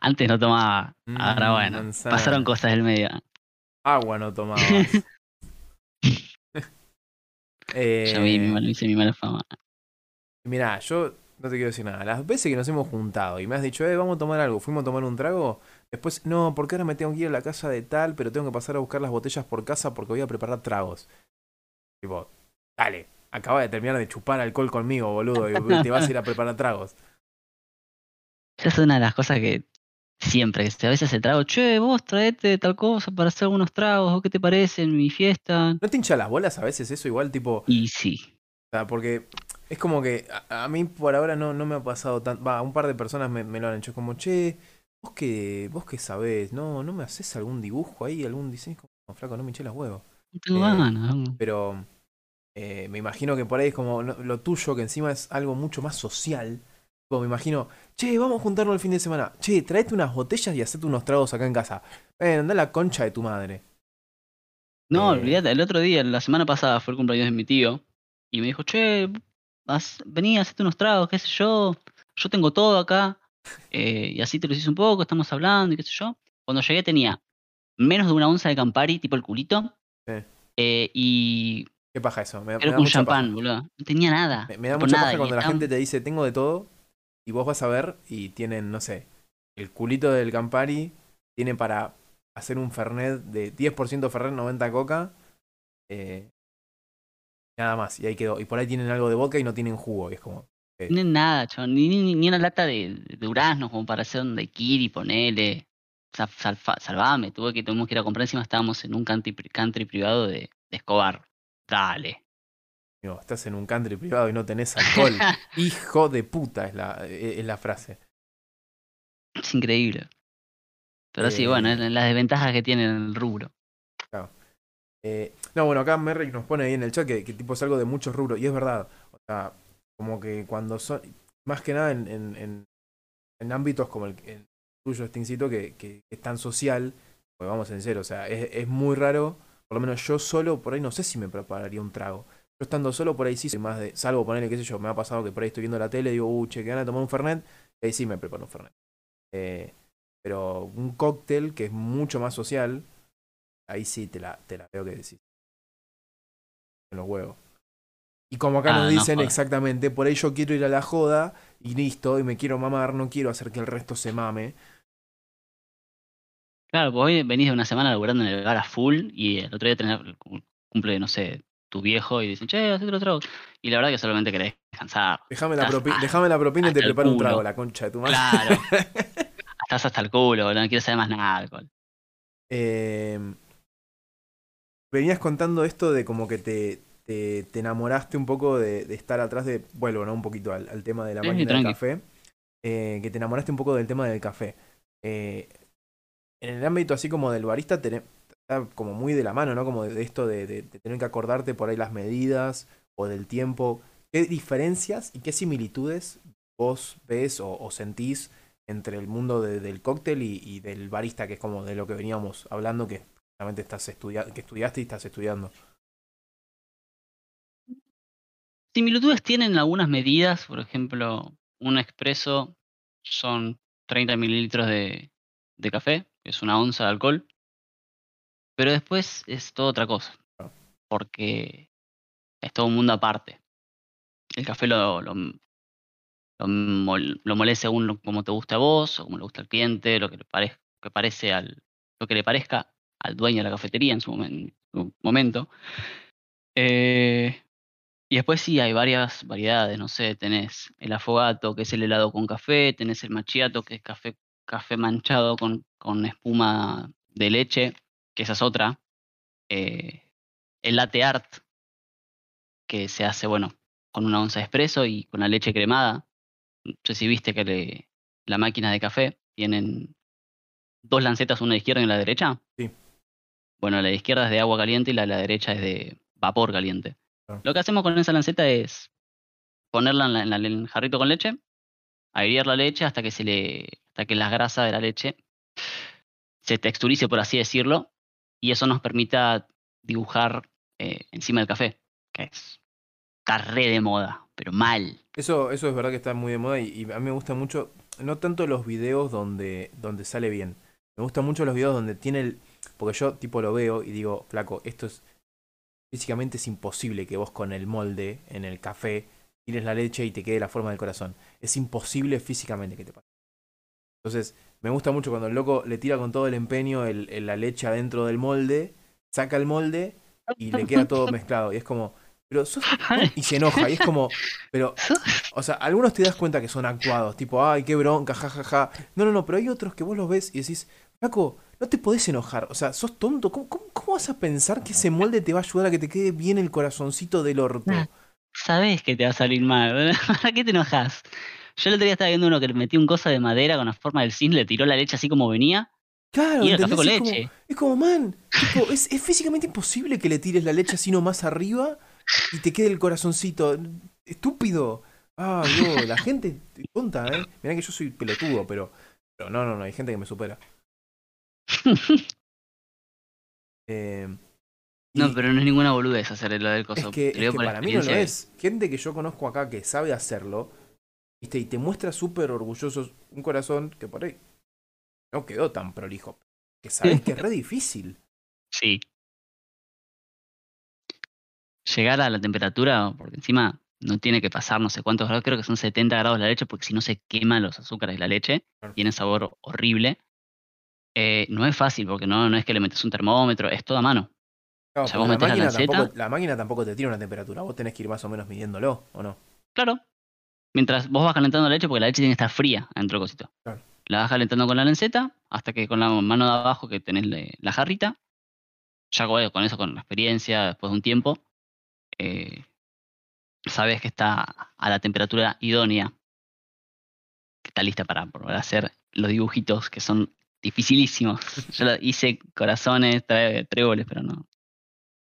Antes no tomaba. Ahora Mm, bueno. manzana. Pasaron cosas del medio. Agua no tomabas. eh, Ya vi, hice mi mala fama. Mirá, yo no te quiero decir nada. Las veces que nos hemos juntado y me has dicho, eh, vamos a tomar algo, fuimos a tomar un trago, después, no, porque ahora me tengo que ir a la casa de tal, pero tengo que pasar a buscar las botellas por casa porque voy a preparar tragos. Tipo, dale, acaba de terminar de chupar alcohol conmigo, boludo, y te vas a ir a preparar tragos. Esa es una de las cosas que siempre, que a veces el trago, che, vos traete tal cosa para hacer algunos tragos, ¿o qué te parece en mi fiesta? ¿No te hincha las bolas a veces eso igual, tipo, Y sí. O sea, porque es como que a, a mí por ahora no, no me ha pasado tan. Va, un par de personas me, me lo han hecho como, che, vos que, vos que sabés, no, no me haces algún dibujo ahí, algún diseño. Como, flaco, no me hinché las huevos. Eh. Pero eh, me imagino que por ahí es como lo tuyo, que encima es algo mucho más social. Me imagino, che, vamos a juntarnos el fin de semana. Che, traete unas botellas y hacete unos tragos acá en casa. Eh, anda la concha de tu madre. No, eh, olvídate, el otro día, la semana pasada fue el cumpleaños de mi tío y me dijo, che, haz- vení, hacete unos tragos, qué sé yo, yo tengo todo acá eh, y así te lo hice un poco, estamos hablando y qué sé yo. Cuando llegué tenía menos de una onza de Campari, tipo el culito, Sí. eh, y ¿Qué paja eso? Me, da un mucha paja. champán, boludo. No tenía nada. Me, me da mucha nada, paja y cuando la gente te dice tengo de todo y vos vas a ver y tienen, no sé, el culito del Campari tiene para hacer un Fernet de 10% Fernet, 90 Coca. eh, nada más, y ahí quedó. Y por ahí tienen algo de vodka y no tienen jugo. Y es como, No tienen nada, chabón, ni, ni, ni una lata de, de duraznos como para hacer un daiquiri, ponele. Sa- salfa- salvame, tuve que, tuvimos que ir a comprar, encima estábamos en un country, country privado de Escobar. Dale. Digo, estás en un country privado y no tenés alcohol. Hijo de puta es la, es es la frase. Es increíble. Pero sí, bueno, Eh. es las desventajas que tiene el rubro. Eh, no, bueno, acá Merrick nos pone ahí en el chat que, que tipo es algo de muchos rubros, y es verdad. O sea, como que cuando son, más que nada en, en, en, en ámbitos como el, el tuyo, Stincito, que, que es tan social, pues vamos en serio, o sea, es, es muy raro, por lo menos yo solo, por ahí no sé si me prepararía un trago. Yo estando solo, por ahí sí soy más de, salvo ponerle, qué sé yo, me ha pasado que por ahí estoy viendo la tele y digo, uh, che, que van a tomar un Fernet, y ahí sí me preparo un Fernet. Eh, pero un cóctel que es mucho más social, ahí sí te la, te la veo que decís. En los huevos. Y como acá Ah, nos no dicen exactamente, por ahí yo quiero ir a la joda y listo, y me quiero mamar, no quiero hacer que el resto se mame. Claro, pues hoy venís de una semana laburando en el bar a full y el otro día tenés cumple, no sé, tu viejo y dicen, che, hacete otro trago. Y la verdad que solamente querés descansar. Déjame la, propi- déjame la propina y te preparo un trago, la concha de tu madre. Claro. Estás hasta el culo, boludo, no quiero saber más nada de alcohol. Eh, venías contando esto de como que te, te, te enamoraste un poco de, de estar atrás de. Vuelvo, ¿no? Un poquito al, al tema de la Sí, máquina del café. Eh, que te enamoraste un poco del tema del café. Eh, en el ámbito así como del barista, tené- como muy de la mano, ¿no? Como de, esto de, tener que acordarte por ahí las medidas o del tiempo. ¿Qué diferencias y qué similitudes vos ves o, sentís entre el mundo de- del cóctel y, del barista, que es como de lo que veníamos hablando, que realmente estás estudia que estudiaste y estás estudiando? Similitudes tienen algunas medidas, por ejemplo, un expreso son 30 mililitros de, de café, que es una onza de alcohol, pero después es todo otra cosa, porque es todo un mundo aparte. El café lo, lo, lo, mol- lo molés según lo- como te guste a vos, o como le gusta al cliente, lo que le parezca, que parece al, lo que le parezca al dueño de la cafetería en su, momen- su momento. Eh, y después sí hay varias variedades, no sé, tenés el afogato, que es el helado con café, tenés el macchiato, que es café, café manchado con, con espuma de leche, que esa es otra. eh, el latte art, que se hace, bueno, con una onza de espresso y con la leche cremada. No sé si viste que le- la máquina de café tienen dos lancetas, una a la izquierda y una a la derecha. Sí. Bueno, la de izquierda es de agua caliente y la de la derecha es de vapor caliente. Claro. Lo que hacemos con esa lanceta es ponerla en, la- en la- en el jarrito con leche, airear la leche hasta que se le, hasta que la grasa de la leche se texturice, por así decirlo, y eso nos permita dibujar eh, encima del café, que es re de moda, pero mal. Eso, eso es verdad que está muy de moda y, y a mí me gusta mucho, no tanto los videos donde, donde sale bien, me gustan mucho los videos donde tiene el... Porque yo tipo lo veo y digo, flaco, esto es... Físicamente es imposible que vos con el molde en el café tires la leche y te quede la forma del corazón. Es imposible físicamente que te pase. Entonces, me gusta mucho cuando el loco le tira con todo el empeño el- la leche adentro del molde, saca el molde y le queda todo mezclado. Y es como, pero sos... Y se enoja. Y es como, pero o sea, algunos te das cuenta que son actuados, tipo, ay, qué bronca, jajaja. No, no, no, pero hay otros que vos los ves y decís, Flaco, no te podés enojar, o sea, sos tonto. ¿Cómo, cómo, cómo vas a pensar que ese molde te va a ayudar a que te quede bien el corazoncito del orto? Ah. Sabes que te va a salir mal. ¿Para qué te enojas? Yo el otro día estaba viendo uno que le metió un cosa de madera con la forma del cisne, le tiró la leche así como venía. Claro, Y era café con es, leche. Como, es como, man, tipo, es, es físicamente imposible que le tires la leche así nomás arriba y te quede el corazoncito. Estúpido. Ah, Dios, la gente tonta, ¿eh? Mirá que yo soy pelotudo, pero, pero no, no, no, hay gente que me supera. Eh, No, pero no es ninguna boludez hacer lo del coso. Es que, es que para mí no lo es. Gente que yo conozco acá que sabe hacerlo, ¿viste? y te muestra súper orgulloso un corazón que por ahí no quedó tan prolijo. Que sabes que es re difícil. Sí. Llegar a la temperatura, porque encima no tiene que pasar no sé cuántos grados, creo que son 70 grados la leche, porque si no se queman los azúcares de la leche, Claro. tiene sabor horrible. Eh, no es fácil, porque no, no es que le metes un termómetro, es todo a mano. Claro, O sea, porque vos la, metés la máquina lanceta. tampoco, la máquina tampoco te tira una temperatura. Vos tenés que ir más o menos midiéndolo, ¿o no? Claro. Mientras vos vas calentando la leche, porque la leche tiene que estar fría dentro del cosito. Claro. La vas calentando con la lanceta, hasta que con la mano de abajo que tenés le- la jarrita, ya con eso, con la experiencia, después de un tiempo, eh, sabes que está a la temperatura idónea, que está lista para, hacer los dibujitos que son dificilísimos. Yo lo- hice corazones, tréboles, pero no.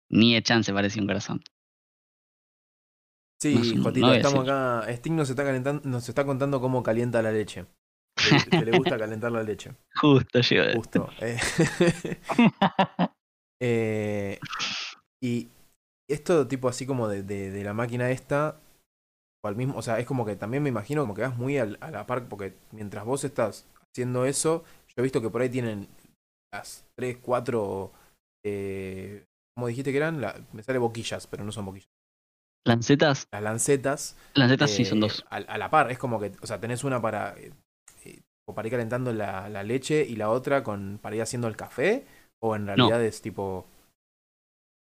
Ni de chance parecía un corazón. Sí, Jotito, no estamos acá. Sting nos está calentando, nos está contando cómo calienta la leche. Que, que le gusta calentar la leche. Justo llegó. Justo. eh. Eh, y esto tipo así como de, de- de la máquina esta, o al mismo, o sea, es como que también me imagino como que vas muy al- a la par, porque mientras vos estás haciendo eso, yo he visto que por ahí tienen las 3, 4, eh, ¿cómo dijiste que eran? La- me sale boquillas, pero no son boquillas. Lancetas, Las lancetas. lancetas sí son eh, dos. A, a la par, es como que, o sea, tenés una para, eh, eh, o para ir calentando la, la leche y la otra con para ir haciendo el café, o en realidad es tipo...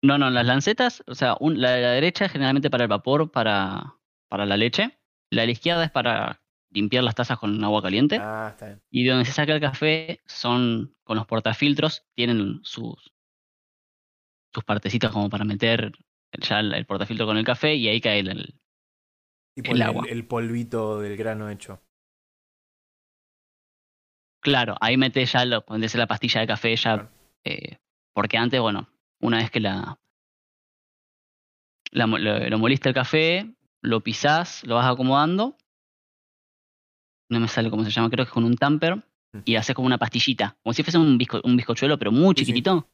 No, no, las lancetas, o sea, un- la de la derecha es generalmente para el vapor, para, para la leche. La de la izquierda es para limpiar las tazas con agua caliente. Ah, está bien. Y de donde se saca el café son con los portafiltros, tienen sus, sus partecitas como para meter ya el, el portafiltro con el café y ahí cae el, el- Tipo El el, agua. el polvito del grano hecho. Claro, ahí metes ya lo, pones la pastilla de café ya. Claro. eh, porque antes, bueno, una vez que la, lo, lo moliste el café, lo pisás, lo vas acomodando. No me sale cómo se llama, creo que es con un tamper. Mm. Y haces como una pastillita, como si fuese un, bizco, un bizcochuelo, pero muy Sí, sí. chiquitito.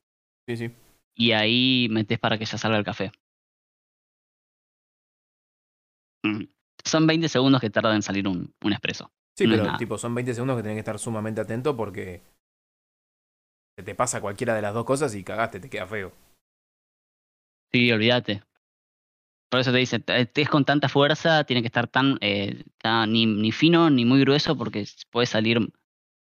Sí, sí. Y ahí metes para que ya salga el café. Son 20 segundos que tarda en salir un, un espresso. Sí, No pero tipo, son 20 segundos que tenés que estar sumamente atento porque se te pasa cualquiera de las dos cosas y cagaste, te queda feo. Sí, olvídate. Por eso te dice, es con tanta fuerza, tiene que estar tan, eh, tan- ni, ni fino ni muy grueso porque puede salir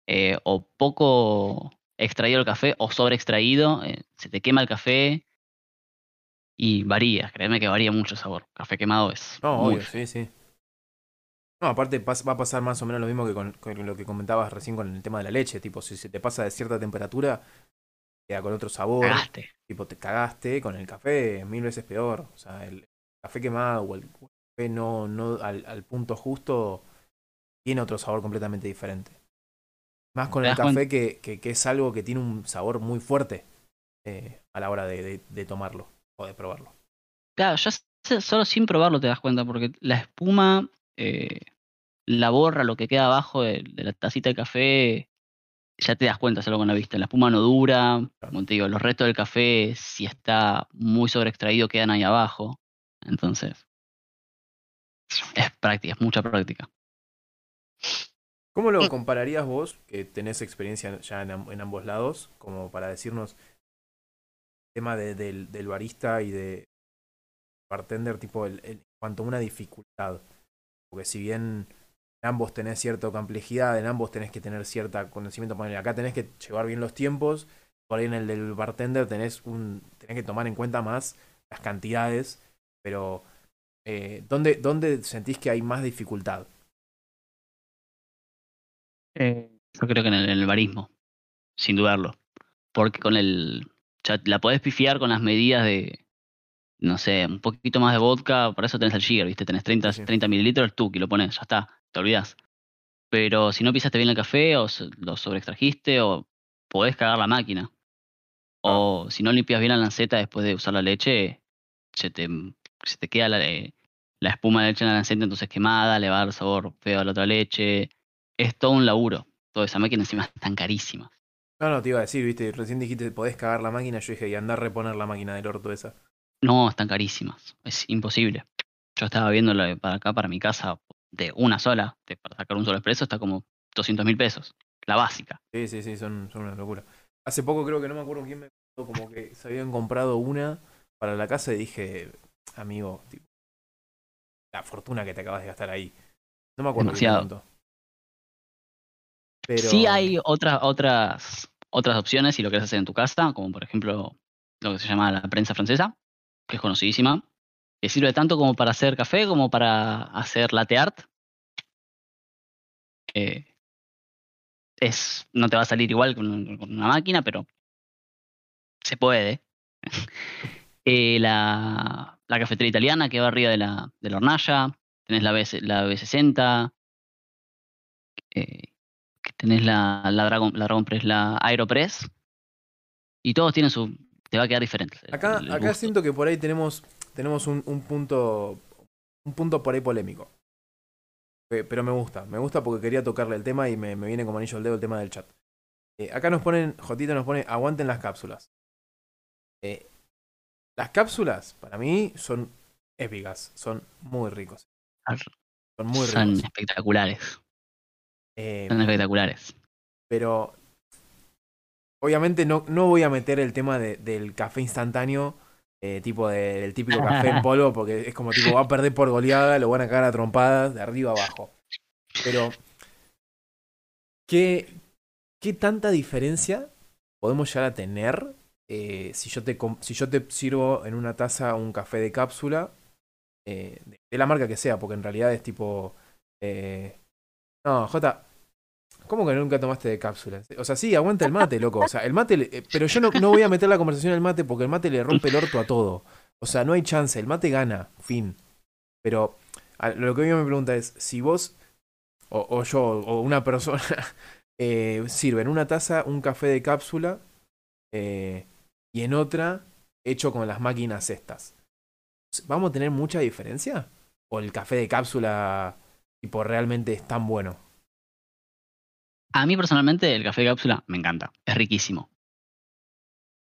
eh, o poco extraído el café o sobre extraído, eh, se te quema el café y varía, créeme que varía mucho el sabor. Café quemado es No, muy obvio, sí, sí. No, aparte va a pasar más o menos lo mismo que con, con lo que comentabas recién con el tema de la leche. Tipo, si se te pasa de cierta temperatura, queda con otro sabor. Cagaste. Tipo, te cagaste con el café, mil veces peor. O sea, el café quemado o el café no, no al, al punto justo, tiene otro sabor completamente diferente. Más con ¿Te el café que, que, que es algo que tiene un sabor muy fuerte eh, a la hora de, de- de tomarlo de probarlo. Claro, ya solo sin probarlo te das cuenta, porque la espuma eh, la borra lo que queda abajo de, de la tacita de café, ya te das cuenta solo con la vista. La espuma no dura, como te digo, los restos del café, si está muy sobreextraído, quedan ahí abajo. Entonces, es práctica, es mucha práctica. ¿Cómo Mm. lo compararías vos, que tenés experiencia ya en, am- en ambos lados, como para decirnos tema de- del, barista y de bartender, tipo, el, en cuanto a una dificultad? Porque si bien en ambos tenés cierta complejidad, en ambos tenés que tener cierta conocimiento, acá tenés que llevar bien los tiempos, por ahí en el del bartender tenés, un, tenés que tomar en cuenta más las cantidades, pero eh, ¿dónde, ¿dónde sentís que hay más dificultad? Yo creo que en el barismo, sin dudarlo. Porque con el. Ya la podés pifiar con las medidas de. No sé, un poquito más de vodka, por eso tenés el Jigger, ¿viste? Tenés 30, Sí, sí. 30 mililitros, tú que lo pones, ya está, te olvidás. Pero si no pisaste bien el café, o lo sobreextrajiste, o podés cagar la máquina. O si no limpias bien la lanceta después de usar la leche, se te, se te queda la, eh, la espuma de leche en la lanceta, entonces quemada, le va a dar sabor feo a la otra leche. Es todo un laburo. Toda esa máquina encima es tan carísima. No, no, te iba a decir, viste, recién dijiste podés cagar la máquina, yo dije, y andar a reponer la máquina del orto esa. No, están carísimas. Es imposible. Yo estaba viéndolo de para acá, para mi casa, de una sola, de, para sacar un solo expreso, está como 200 mil pesos. La básica. Sí, sí, sí, son, son una locura. Hace poco creo que no me acuerdo quién me contó como que se habían comprado una para la casa y dije, amigo, tipo, la fortuna que te acabas de gastar ahí. No me acuerdo quién me Demasiado. Pero... Sí hay otras otras otras opciones si lo quieres hacer en tu casa, como por ejemplo lo que se llama la prensa francesa, que es conocidísima, que sirve tanto como para hacer café como para hacer latte art. Eh, es, no te va a salir igual con, un- con una máquina, pero se puede. Eh, la, la cafetería italiana que va arriba de la, de la hornalla, tenés la, B, la B60, eh, que tenés la, la, Dragon, la Dragon Press, la Aeropress, y todos tienen su... te va a quedar diferente. Acá, el acá siento que por ahí tenemos, tenemos un, un punto un punto por ahí polémico. Pero me gusta, me gusta porque quería tocarle el tema y me, me viene como anillo al dedo el tema del chat. Eh, acá nos ponen, Jotito nos pone, aguanten las cápsulas. Eh, las cápsulas, para mí, son épicas, son muy ricos. Son muy Son ricos. espectaculares. Eh, Son espectaculares. pero obviamente no, no voy a meter el tema de- del café instantáneo, eh, tipo de- del típico café en polvo, porque es como tipo va a perder por goleada, lo van a cagar a trompadas de arriba abajo. Pero, ¿qué, qué tanta diferencia podemos llegar a tener eh, si, yo te, si yo te sirvo en una taza un café de cápsula, eh, de, de la marca que sea, porque en realidad es tipo... eh, no, J, ¿Cómo que nunca tomaste de cápsulas? O sea, sí, aguanta el mate, loco. O sea, el mate. eh, Pero yo no, no voy a meter la conversación al mate porque el mate le rompe el orto a todo. O sea, no hay chance. El mate gana. Fin. Pero lo que mí me pregunta es: si vos, o, yo, o una persona, eh, sirve en una taza un café de cápsula eh, y en otra hecho con las máquinas estas, ¿vamos a tener mucha diferencia? ¿O el café de cápsula, tipo, realmente es tan bueno? A mí personalmente el café de cápsula me encanta. Es riquísimo.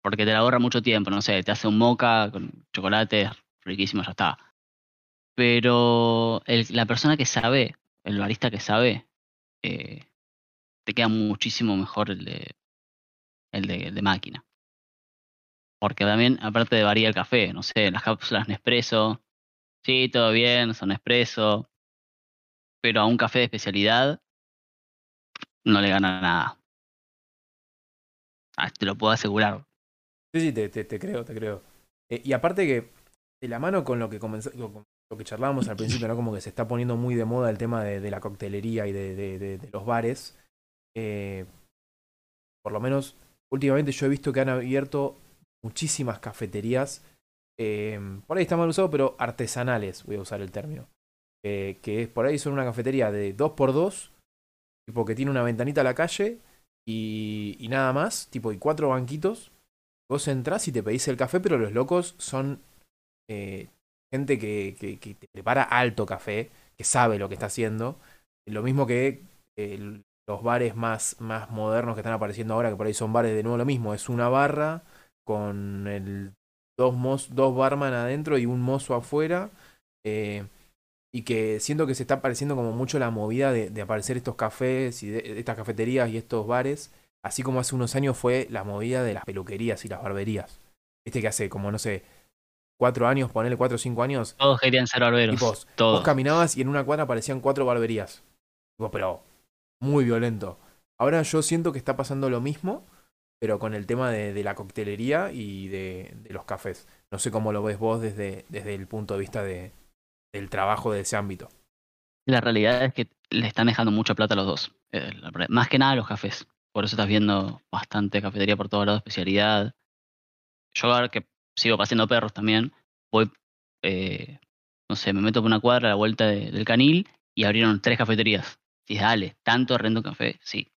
Porque te la ahorra mucho tiempo. No sé, te hace un moca con chocolate, riquísimo, ya está. Pero la persona que sabe, el barista que sabe, eh, te queda muchísimo mejor el de, el de, el de máquina. Porque también, aparte de varía el café, no sé, las cápsulas Nespresso, sí, todo bien, son Nespresso, pero a un café de especialidad no le gana nada. Ah, te lo puedo asegurar. Sí, sí, te, creo, te creo. Eh, y aparte que, de la mano con lo que comenzó, lo, lo que charlábamos al principio, ¿no? Como que se está poniendo muy de moda el tema de, la coctelería y de, de- de- de los bares. eh, por lo menos, últimamente yo he visto que han abierto muchísimas cafeterías. eh, por ahí está mal usado, pero artesanales, voy a usar el término. eh, que es por ahí son una cafetería de 2x2, tipo que tiene una ventanita a la calle y, nada más, tipo y cuatro banquitos. Vos entrás y te pedís el café, pero los locos son eh, gente que, que, te prepara alto café, que sabe lo que está haciendo. Lo mismo que eh, los bares más, más modernos que están apareciendo ahora, que por ahí son bares de nuevo lo mismo. Es una barra con el dos, dos barman adentro y un mozo afuera. Eh, y que siento que se está apareciendo como mucho la movida de, de aparecer estos cafés y de, estas cafeterías y estos bares, así como hace unos años fue la movida de las peluquerías y las barberías. Este que hace como, no sé, cuatro años, ponerle cuatro o cinco años. Todos querían ser barberos. Tipos, todos. Vos caminabas y en una cuadra aparecían cuatro barberías. Tipo, pero muy violento. Ahora yo siento que está pasando lo mismo, pero con el tema de, de la coctelería y de, de, los cafés. No sé cómo lo ves vos desde, desde el punto de vista de, del trabajo de ese ámbito. La realidad es que le están dejando mucha plata a los dos. Eh, más que nada a los cafés. Por eso estás viendo bastante cafetería por todos lados, especialidad. Yo ahora que sigo paseando perros también, voy, eh, no sé, me meto por una cuadra a la vuelta de, del canil y abrieron tres cafeterías. Y dale, ¿tanto rento café? Sí.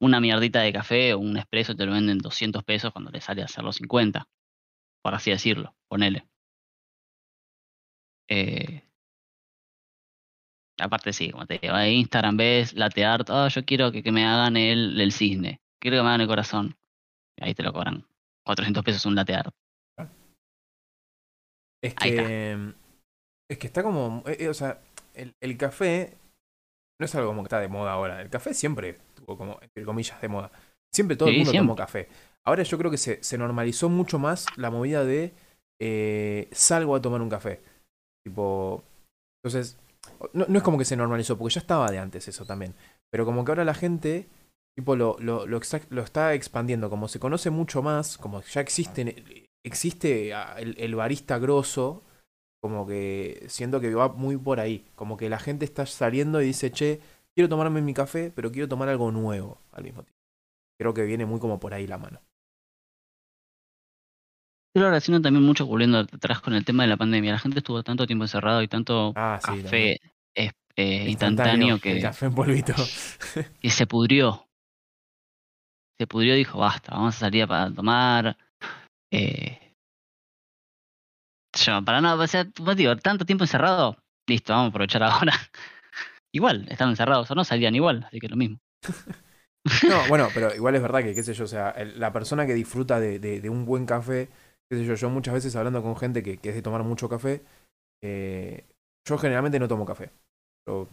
Una mierdita de café o un expreso te lo venden 200 pesos cuando le sale a hacerlo 50. Por así decirlo, ponele. Eh, aparte sí, como te digo, en Instagram ves latte art, oh, yo quiero que, que me hagan el, el, cisne, quiero que me hagan el corazón. Ahí te lo cobran. 400 pesos un latte art. Es que, es que está como, eh, o sea, el, el, café no es algo como que está de moda ahora. El café siempre estuvo como, entre comillas, de moda. Siempre todo sí, el mundo siempre. tomó café. Ahora yo creo que se, se normalizó mucho más la movida de eh, salgo a tomar un café. Tipo, entonces, no, no, es como que se normalizó, porque ya estaba de antes eso también. Pero como que ahora la gente, tipo, lo, lo, lo, está expandiendo. Como se conoce mucho más, como ya existe, existe el, el, barista grosso, como que siento que va muy por ahí. Como que la gente está saliendo y dice, che, quiero tomarme mi café, pero quiero tomar algo nuevo al mismo tiempo. Creo que viene muy como por ahí la mano. Pero ahora haciendo también mucho cubriendo atrás con el tema de la pandemia. La gente estuvo tanto tiempo encerrado y tanto ah, sí, café eh, eh, instantáneo, que. Café en polvito. y se pudrió. Se pudrió y dijo, basta, vamos a salir para tomar. Eh, yo, para no, o sea, digo, tanto tiempo encerrado, listo, vamos a aprovechar ahora. igual, estaban encerrados o no, salían igual, así que lo mismo. no, bueno, pero igual es verdad que, qué sé yo, o sea, el, la persona que disfruta de, de, de un buen café qué sé yo, yo muchas veces hablando con gente que, que es de tomar mucho café, eh, yo generalmente no tomo café. Yo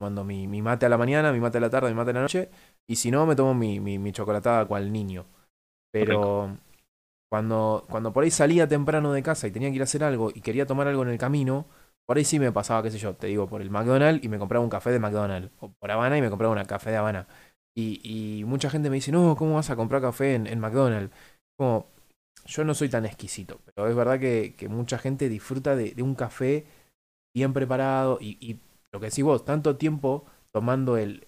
mando mi, mi, mate a la mañana, mi mate a la tarde, mi mate a la noche, y si no, me tomo mi, mi, mi chocolatada cual niño. Pero cuando, cuando por ahí salía temprano de casa y tenía que ir a hacer algo y quería tomar algo en el camino, por ahí sí me pasaba, qué sé yo, te digo, por el McDonald's y me compraba un café de McDonald's, o por Habana y me compraba un café de Habana. Y, y mucha gente me dice, no, ¿cómo vas a comprar café en, en McDonald's? Como, yo no soy tan exquisito, pero es verdad que, que mucha gente disfruta de, de, un café bien preparado y, y, lo que decís vos, tanto tiempo tomando el,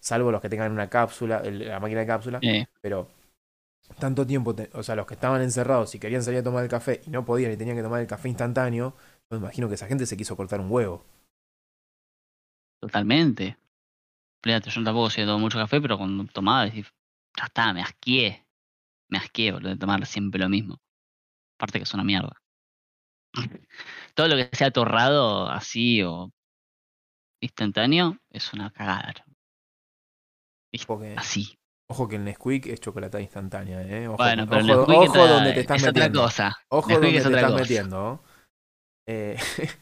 salvo los que tengan una cápsula, el, la máquina de cápsula, eh. pero tanto tiempo, te, o sea, los que estaban encerrados y querían salir a tomar el café y no podían y tenían que tomar el café instantáneo, yo me imagino que esa gente se quiso cortar un huevo. Totalmente. Fíjate, yo tampoco sé tomar mucho café, pero cuando tomaba, decís, ya está, me asqué me asqué, boludo, de tomar siempre lo mismo. Aparte que es una mierda. Todo lo que sea torrado así o instantáneo es una cagada. Así. Ojo que el Nesquik es chocolate instantánea, ¿eh? Ojo, bueno, pero ojo, el ojo donde te estás es metiendo. otra cosa. Ojo Nesquik donde es te otra estás cosa. metiendo. Eh,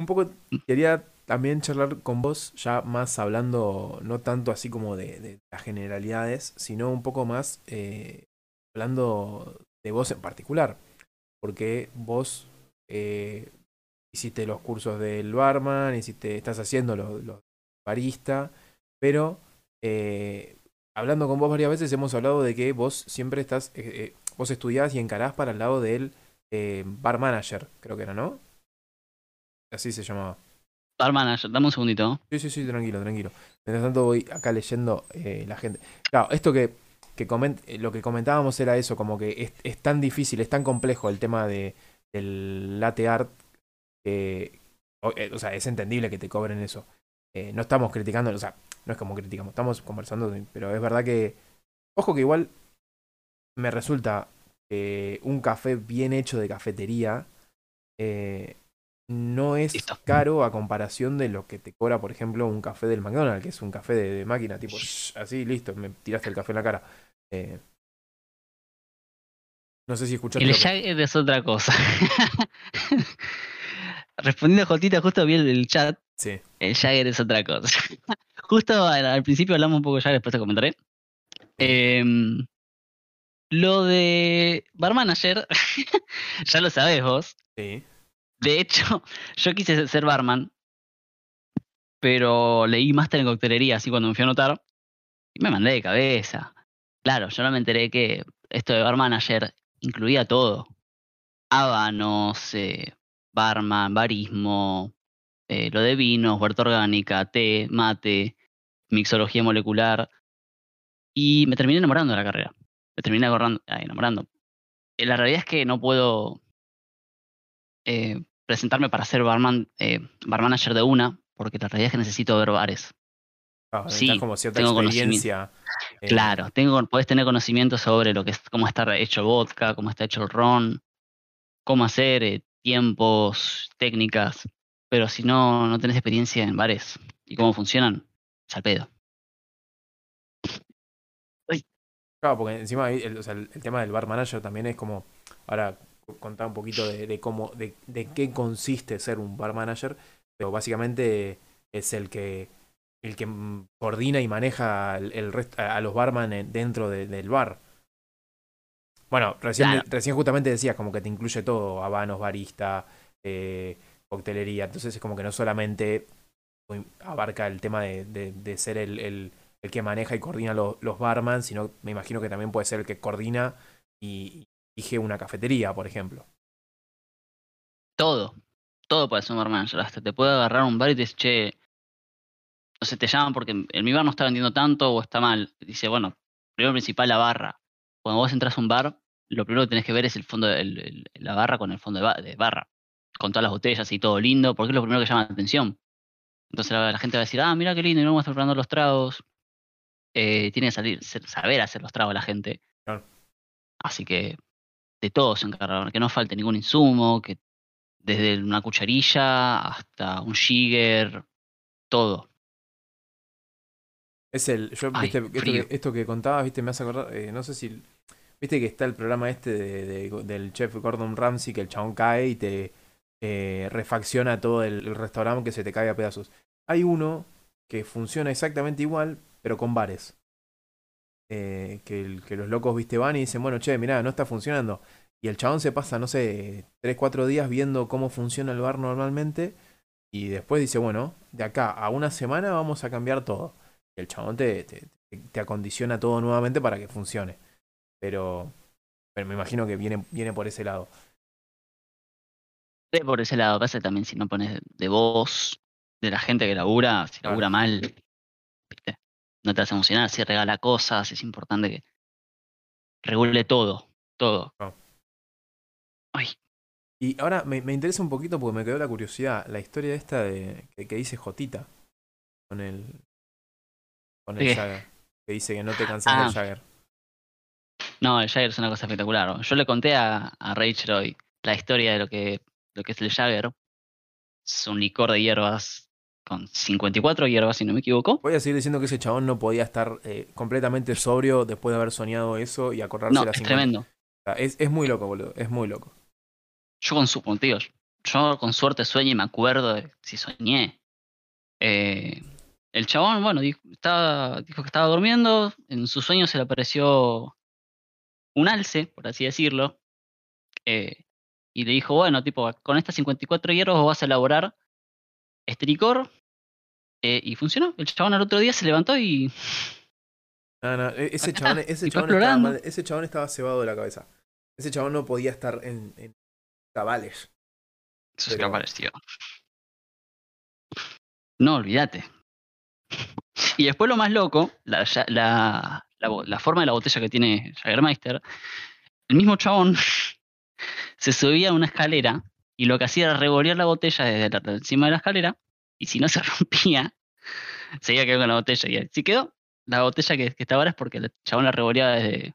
un poco quería también charlar con vos, ya más hablando, no tanto así como de, las generalidades, sino un poco más eh, hablando de vos en particular. Porque vos eh, hiciste los cursos del barman, hiciste, estás haciendo los, los barista, pero eh, hablando con vos varias veces hemos hablado de que vos siempre estás, vos estudiás y encarás para el lado del bar manager, creo que era, ¿no? Así se llamaba. Bar manager, dame un segundito. Sí, sí, sí, tranquilo, tranquilo. Mientras tanto voy acá leyendo eh, la gente. Claro, esto que, que coment lo que comentábamos era eso, como que es, es, tan difícil, es tan complejo el tema de, del latte art, eh, o sea, es entendible que te cobren eso. Eh, no estamos criticando, o sea, no es como criticamos, estamos conversando, pero es verdad que, ojo que igual me resulta un café bien hecho de cafetería eh, no es Listo. caro a comparación de lo que te cobra, por ejemplo, un café del McDonald's, que es un café de, de máquina, tipo, shh, así, listo, me tiraste el café en la cara. Eh, no sé si escuchaste. El que- Jagger es otra cosa. Respondiendo a Jotita, justo vi el, chat. Sí, El Jagger es otra cosa. justo al, al principio hablamos un poco Jagger, después te comentaré. Em, lo de Bar Manager, ya lo sabés vos. sí. De hecho, yo quise ser barman, pero leí máster en coctelería, así cuando me fui a anotar, y me mandé de cabeza. Claro, yo no me enteré que esto de bar manager incluía todo. Habanos, eh, barman, barismo, eh, lo de vinos, huerta orgánica, té, mate, mixología molecular. Y me terminé enamorando de la carrera. Me terminé enamorando. Eh, La realidad es que no puedo presentarme para ser barman, eh, bar manager de una, porque la realidad es que necesito ver bares. Ah, Sí, como cierta tengo experiencia. eh, Claro, tengo, podés tener conocimiento sobre lo que es, cómo está hecho el vodka, cómo está hecho el ron, cómo hacer, eh, tiempos, técnicas, pero si no, no tenés experiencia en bares y cómo funcionan, es pedo. Claro, porque encima ahí el, o sea, el, el tema del bar manager también es como, ahora contar un poquito de, de cómo, de, de qué consiste ser un bar manager, pero básicamente es el que el que coordina y maneja el, el rest- a los barman en- dentro de- del bar. Bueno, recién, Claro. recién justamente decías como que te incluye todo, habanos, barista, eh, coctelería, entonces es como que no solamente abarca el tema de, de- de ser el, el- el que maneja y coordina lo- los barman, sino me imagino que también puede ser el que coordina y dirige una cafetería, por ejemplo. Todo, todo puede ser un bar manager, hasta te puede agarrar un bar y te dice, che, no sé, te llaman porque en mi bar no está vendiendo tanto o está mal. Dice, bueno, primero principal la barra. Cuando vos entras a un bar, lo primero que tenés que ver es el fondo, de- el- el- la barra con el fondo de, ba- de barra, con todas las botellas y todo lindo, porque es lo primero que llama la atención. Entonces la, la gente va a decir, ah, mira qué lindo, y no vamos a estar preparando los tragos. Eh, tiene que salir, saber hacer los tragos la gente. Claro. Así que de todo se encargaron, que no falte ningún insumo, que desde una cucharilla hasta un jigger, todo. Es el. Yo, Ay, viste, esto, que, esto que contabas, viste, me hace acordar. eh, no sé si. Viste que está el programa este de, de- del chef Gordon Ramsay, que el chabón cae y te eh, refacciona todo el, el restaurante que se te cae a pedazos. Hay uno que funciona exactamente igual, pero con bares. Eh, que, que los locos, viste, van y dicen, bueno, che, mirá, no está funcionando. Y el chabón se pasa, no sé, 3, 4 días viendo cómo funciona el bar normalmente. Y después dice, bueno, de acá a una semana vamos a cambiar todo. Y el chabón te, te, te acondiciona todo nuevamente para que funcione. Pero, pero me imagino que viene, viene por ese lado. Por ese lado, pasa también si no pones de voz de la gente que labura, si labura mal, ¿viste? No te a emocionar, si regala cosas, es importante que regule todo, todo. Claro. Ay, Y ahora me, me interesa un poquito porque me quedó la curiosidad, la historia esta de que, que dice Jotita con el con el. Jagger. Que dice que no te cansas Ah. del Jagger. no, el Jagger es una cosa espectacular. Yo le conté a, a Rachel hoy la historia de lo que, lo que es el Jagger. Es un licor de hierbas con 54 hierbas, si no me equivoco. Voy a seguir diciendo que ese chabón no podía estar eh, completamente sobrio después de haber soñado eso y acordarse No, las es 50. tremendo. Es, es muy loco, boludo. Es muy loco. Yo con su, digo, yo con suerte sueño y me acuerdo de si soñé. Eh, el chabón, bueno, dijo, estaba, dijo que estaba durmiendo, en su sueño se le apareció un alce, por así decirlo, eh, y le dijo, bueno, tipo, con estas 54 hierbas vos vas a elaborar este licor, eh, y funcionó. El chabón al otro día se levantó y No, no, e- ese chabón, ese chabón estaba mal- ese chabón estaba cebado de la cabeza. Ese chabón no podía estar en, en cabales. Eso es Pero- que apareció. No, olvídate. Y después lo más loco, la, la, la forma de la botella que tiene Jagermeister, el mismo chabón se subía a una escalera y lo que hacía era revolear la botella desde la- encima de la escalera, y si no se rompía, seguía quedando con la botella. Y si quedó, la botella que, que estaba ahora es porque el chabón la revoleaba desde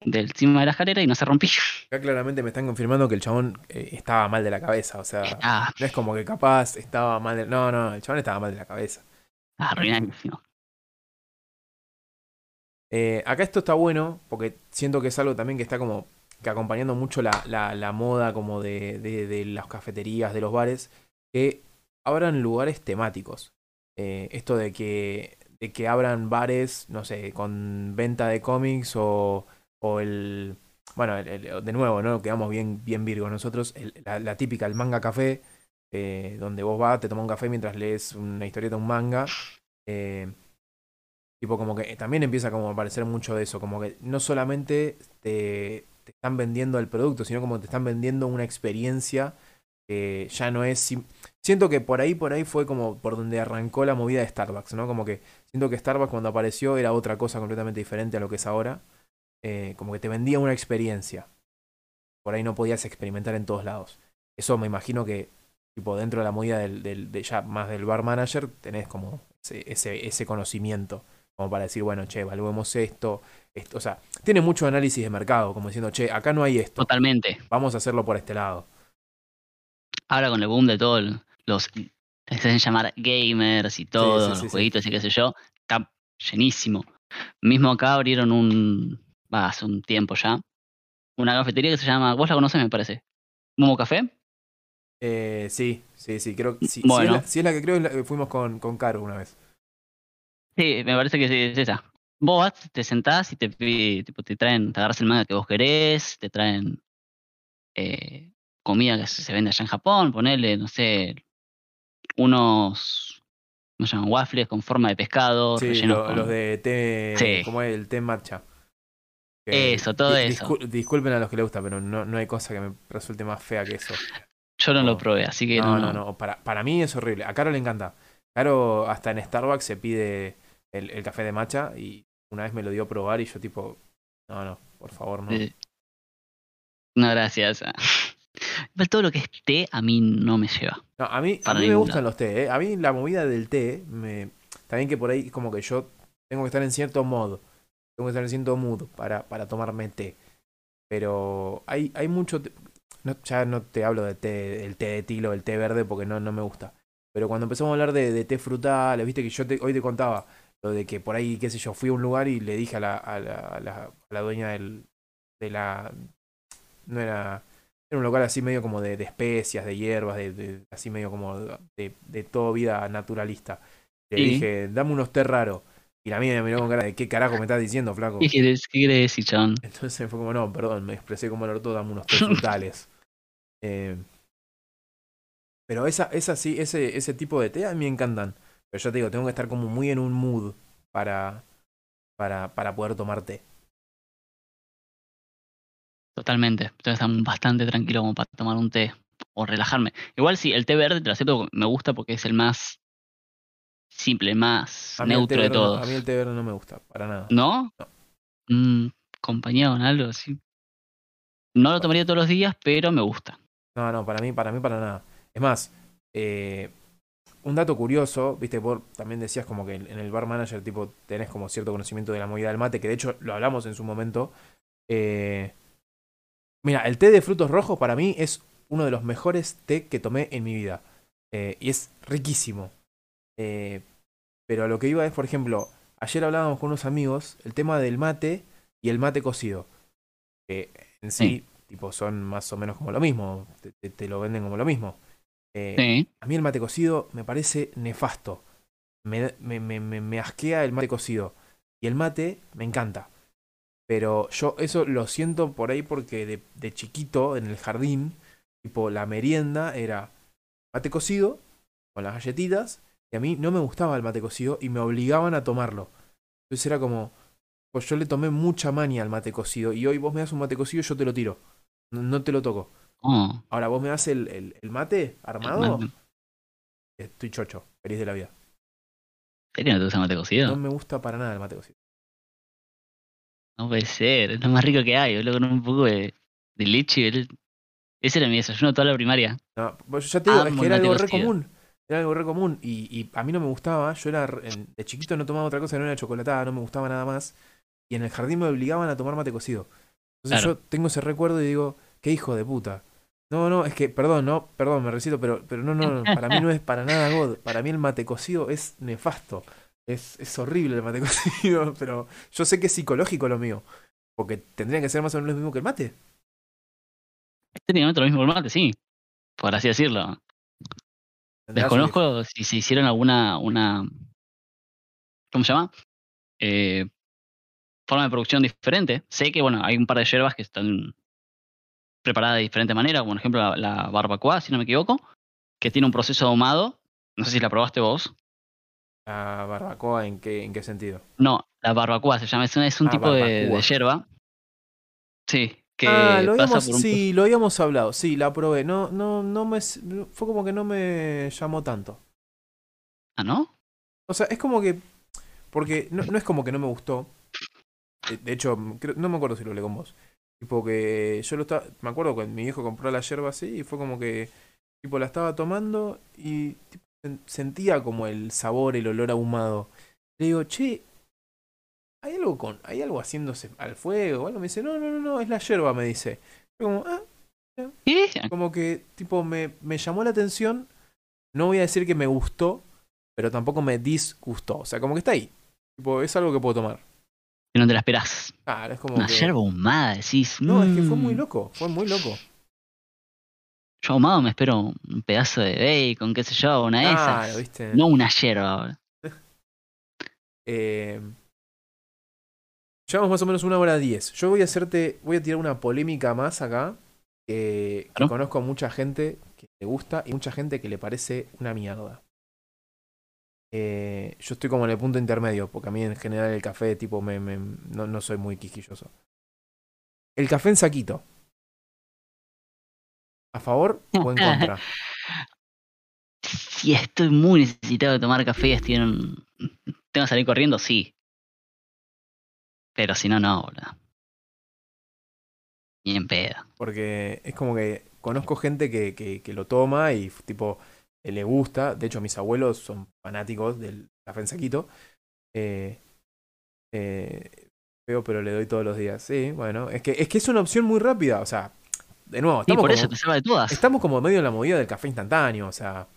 del encima de la escalera y no se rompía. Acá claramente me están confirmando que el chabón eh, estaba mal de la cabeza. O sea, Ah, no es como que capaz estaba mal de... No, no, el chabón estaba mal de la cabeza. arruinadísimo. Eh, acá esto está bueno porque siento que es algo también que está como que acompañando mucho la, la- la moda como de, de- las cafeterías, de los bares, que abran lugares temáticos. Eh, esto de que, de que abran bares, no sé, con venta de cómics o, o el... Bueno, de nuevo, ¿no? Quedamos bien, bien virgos nosotros. la típica, el manga café, eh, donde vos vas, te tomas un café mientras lees una historieta, un manga. Eh, Tipo, como que también empieza como a aparecer mucho de eso, como que no solamente te, te están vendiendo el producto, sino como te están vendiendo una experiencia que ya no es... Siento que por ahí, por ahí fue como por donde arrancó la movida de Starbucks, ¿no? Como que siento que Starbucks cuando apareció era otra cosa completamente diferente a lo que es ahora. Eh, como que te vendía una experiencia. Por ahí no podías experimentar en todos lados. Eso me imagino que, tipo, dentro de la movida del, de ya más del bar manager, tenés como ese, ese conocimiento como para decir, bueno, che, evaluemos esto, esto. O sea, tiene mucho análisis de mercado, como diciendo, che, acá no hay esto, Totalmente. vamos a hacerlo por este lado. Ahora con el boom de todos los se hacen llamar gamers y todo, sí, los sí, jueguitos y qué sé yo, está llenísimo. Mismo acá abrieron un, va, hace un tiempo ya, una cafetería que se llama, vos la conocés me parece, Momo Café. Eh, sí, sí, sí, creo que sí, Bueno. si, es la, si es la que creo fuimos con, con Caro una vez. Sí, me parece que sí, es esa. Vos vas, te sentás y te, tipo, te traen, te agarras el manga que vos querés, te traen eh, comida que se vende allá en Japón, ponele, no sé, unos, ¿cómo se llaman? Waffles con forma de pescado, Sí, lo- con- los de té, Sí. ¿cómo es? El té matcha. Eso, todo eso. discul- disculpen a los que les gusta, pero no, no hay cosa que me resulte más fea que eso. Yo no No. lo probé, así que No, no, no, no. Para, para mí es horrible. A Caro le encanta. Caro hasta en Starbucks se pide el, el café de matcha y una vez me lo dio a probar y yo tipo, no, no, por favor, no. No, gracias. Pero todo lo que es té a mí no me lleva. No, a mí, a mí me gustan los té, ¿eh? A mí la movida del té, me... también que por ahí como que yo tengo que estar en cierto modo, tengo que estar en cierto mood para, para tomarme té. Pero hay, hay mucho... té- No, ya no te hablo de té, el té de tilo, el té verde, porque no, no me gusta. Pero cuando empezamos a hablar de, de té frutales, viste que yo te- hoy te contaba lo de que por ahí, qué sé yo, fui a un lugar y le dije a la, a la, a la, a la dueña del, de la... No era... Era un local así medio como de, de especias, de hierbas, de, de- así medio como de, de todo vida naturalista. Le dije, dame unos té raros. Y la mía me miró con cara de qué carajo me estás diciendo, flaco. ¿Qué quieres, qué quieres decir, chabón? Entonces fue como, no, perdón, me expresé como el orto, dame unos té frutales. Eh, pero esa, esa sí, ese, ese tipo de té a mí me encantan. Pero yo te digo, tengo que estar como muy en un mood para, para, para poder tomar té. Totalmente. Entonces estar bastante tranquilo como para tomar un té o relajarme. Igual sí, el té verde, te lo acepto, me gusta porque es el más simple, más neutro de verde no- todos. a mí el té verde no me gusta, para nada. ¿No? No. Mm, compañía con algo así. No lo tomaría todos los días, pero me gusta. No, no, para mí, para mí, para nada. Es más, eh, un dato curioso, viste, vos también decías como que en el bar manager, tipo, tenés como cierto conocimiento de la movida del mate, que de hecho lo hablamos en su momento. Eh, mira, el té de frutos rojos para mí es uno de los mejores té que tomé en mi vida. Eh, y es riquísimo. Eh, pero a lo que iba es, por ejemplo, ayer hablábamos con unos amigos el tema del mate y el mate cocido. Que en sí, tipo, son más o menos como lo mismo. Te, te- te lo venden como lo mismo. Eh, Sí. a mí el mate cocido me parece nefasto. Me, me, me, me- me asquea el mate cocido. Y el mate me encanta. Pero yo eso lo siento por ahí porque de, de chiquito en el jardín, tipo la merienda era mate cocido con las galletitas. Y a mí no me gustaba el mate cocido y me obligaban a tomarlo. Entonces era como, pues yo le tomé mucha maña al mate cocido. Y hoy vos me das un mate cocido, yo te lo tiro. No, no te lo toco. Oh, Ahora vos me das el, el, el mate armado. ¿En Estoy chocho, feliz de la vida. serio no te gusta el mate cocido? No No, me gusta para nada el mate cocido. puede ser, es lo más rico que hay, boludo, con un poco de, de leche. Ese era mi desayuno toda la primaria. No, pues ya te digo, es que era algo mate re cocido. común. Era algo re común. Y, y a mí no me gustaba. Yo era de chiquito no tomaba otra cosa que no era chocolatada, no me gustaba nada más. Y en el jardín me obligaban a tomar mate cocido. Entonces Claro. yo tengo ese recuerdo y digo, qué hijo de puta. No, no, es que, perdón, no, perdón, me recito, pero, pero no, no, no, para mí no es para nada God. Para mí el mate cocido es nefasto. Es, es horrible el mate cocido, pero yo sé que es psicológico lo mío. Porque tendría que ser más o menos lo mismo que el mate. Técnicamente lo mismo que el mate, sí. Por así decirlo. Desconozco si se hicieron alguna una ¿cómo se llama? Eh, forma de producción diferente. Sé que bueno, hay un par de hierbas que están preparadas de diferente manera, como por ejemplo la, la barbacoa, si no me equivoco, que tiene un proceso ahumado. No sé si la probaste vos. La barbacoa, ¿en qué, en qué sentido? No, la barbacoa se llama, es un, es un Ah, tipo de, de hierba. Sí, que ah, lo pasa habíamos, por un sí, lo habíamos hablado, sí, la probé. No, no, no me, fue como que no me llamó tanto. Ah, ¿no? O sea, es como que, porque no, no es como que no me gustó. De, de hecho, creo- no me acuerdo si lo hablé con vos. Tipo que yo lo estaba, me acuerdo cuando mi hijo compró la yerba así y fue como que, tipo, la estaba tomando y tipo, sen- sentía como el sabor, el olor ahumado. Le digo, che, ¿hay algo con, hay algo haciéndose al fuego o algo? Me dice, no, no, no, no, es la yerba, me dice. Yo como, ah, ¿Qué? como que, tipo, me, me llamó la atención. No voy a decir que me gustó, pero tampoco me disgustó. O sea, como que está ahí. Tipo, es algo que puedo tomar. Que no te la esperás. Claro, es como Una que. yerba ahumada, decís. No, es que fue muy "Mm". loco. Fue muy loco. Yo ahumado me espero un pedazo de bacon, qué sé yo, una de Claro, esas. viste. No una yerba. Eh, llevamos más o menos una hora diez. Yo voy a hacerte. Voy a tirar una polémica más acá. Que, que Claro. conozco a mucha gente que le gusta y mucha gente que le parece una mierda. Eh, yo estoy como en el punto intermedio, porque a mí en general el café, tipo, me, me- no, no soy muy quisquilloso. El café en saquito. ¿A favor o en contra? Si estoy muy necesitado de tomar café estoy en un- Tengo que salir corriendo, sí. Pero si no, no, boludo. Ni en pedo. Porque es como que conozco gente que, que, que lo toma y tipo le gusta. De hecho, mis abuelos son fanáticos del café en saquito. Eh, eh, feo, pero le doy todos los días. Sí, bueno, es que es, que es una opción muy rápida. O sea, de nuevo, Y estamos, por como, eso te salva de todas. estamos como medio en la movida del café instantáneo. O sea,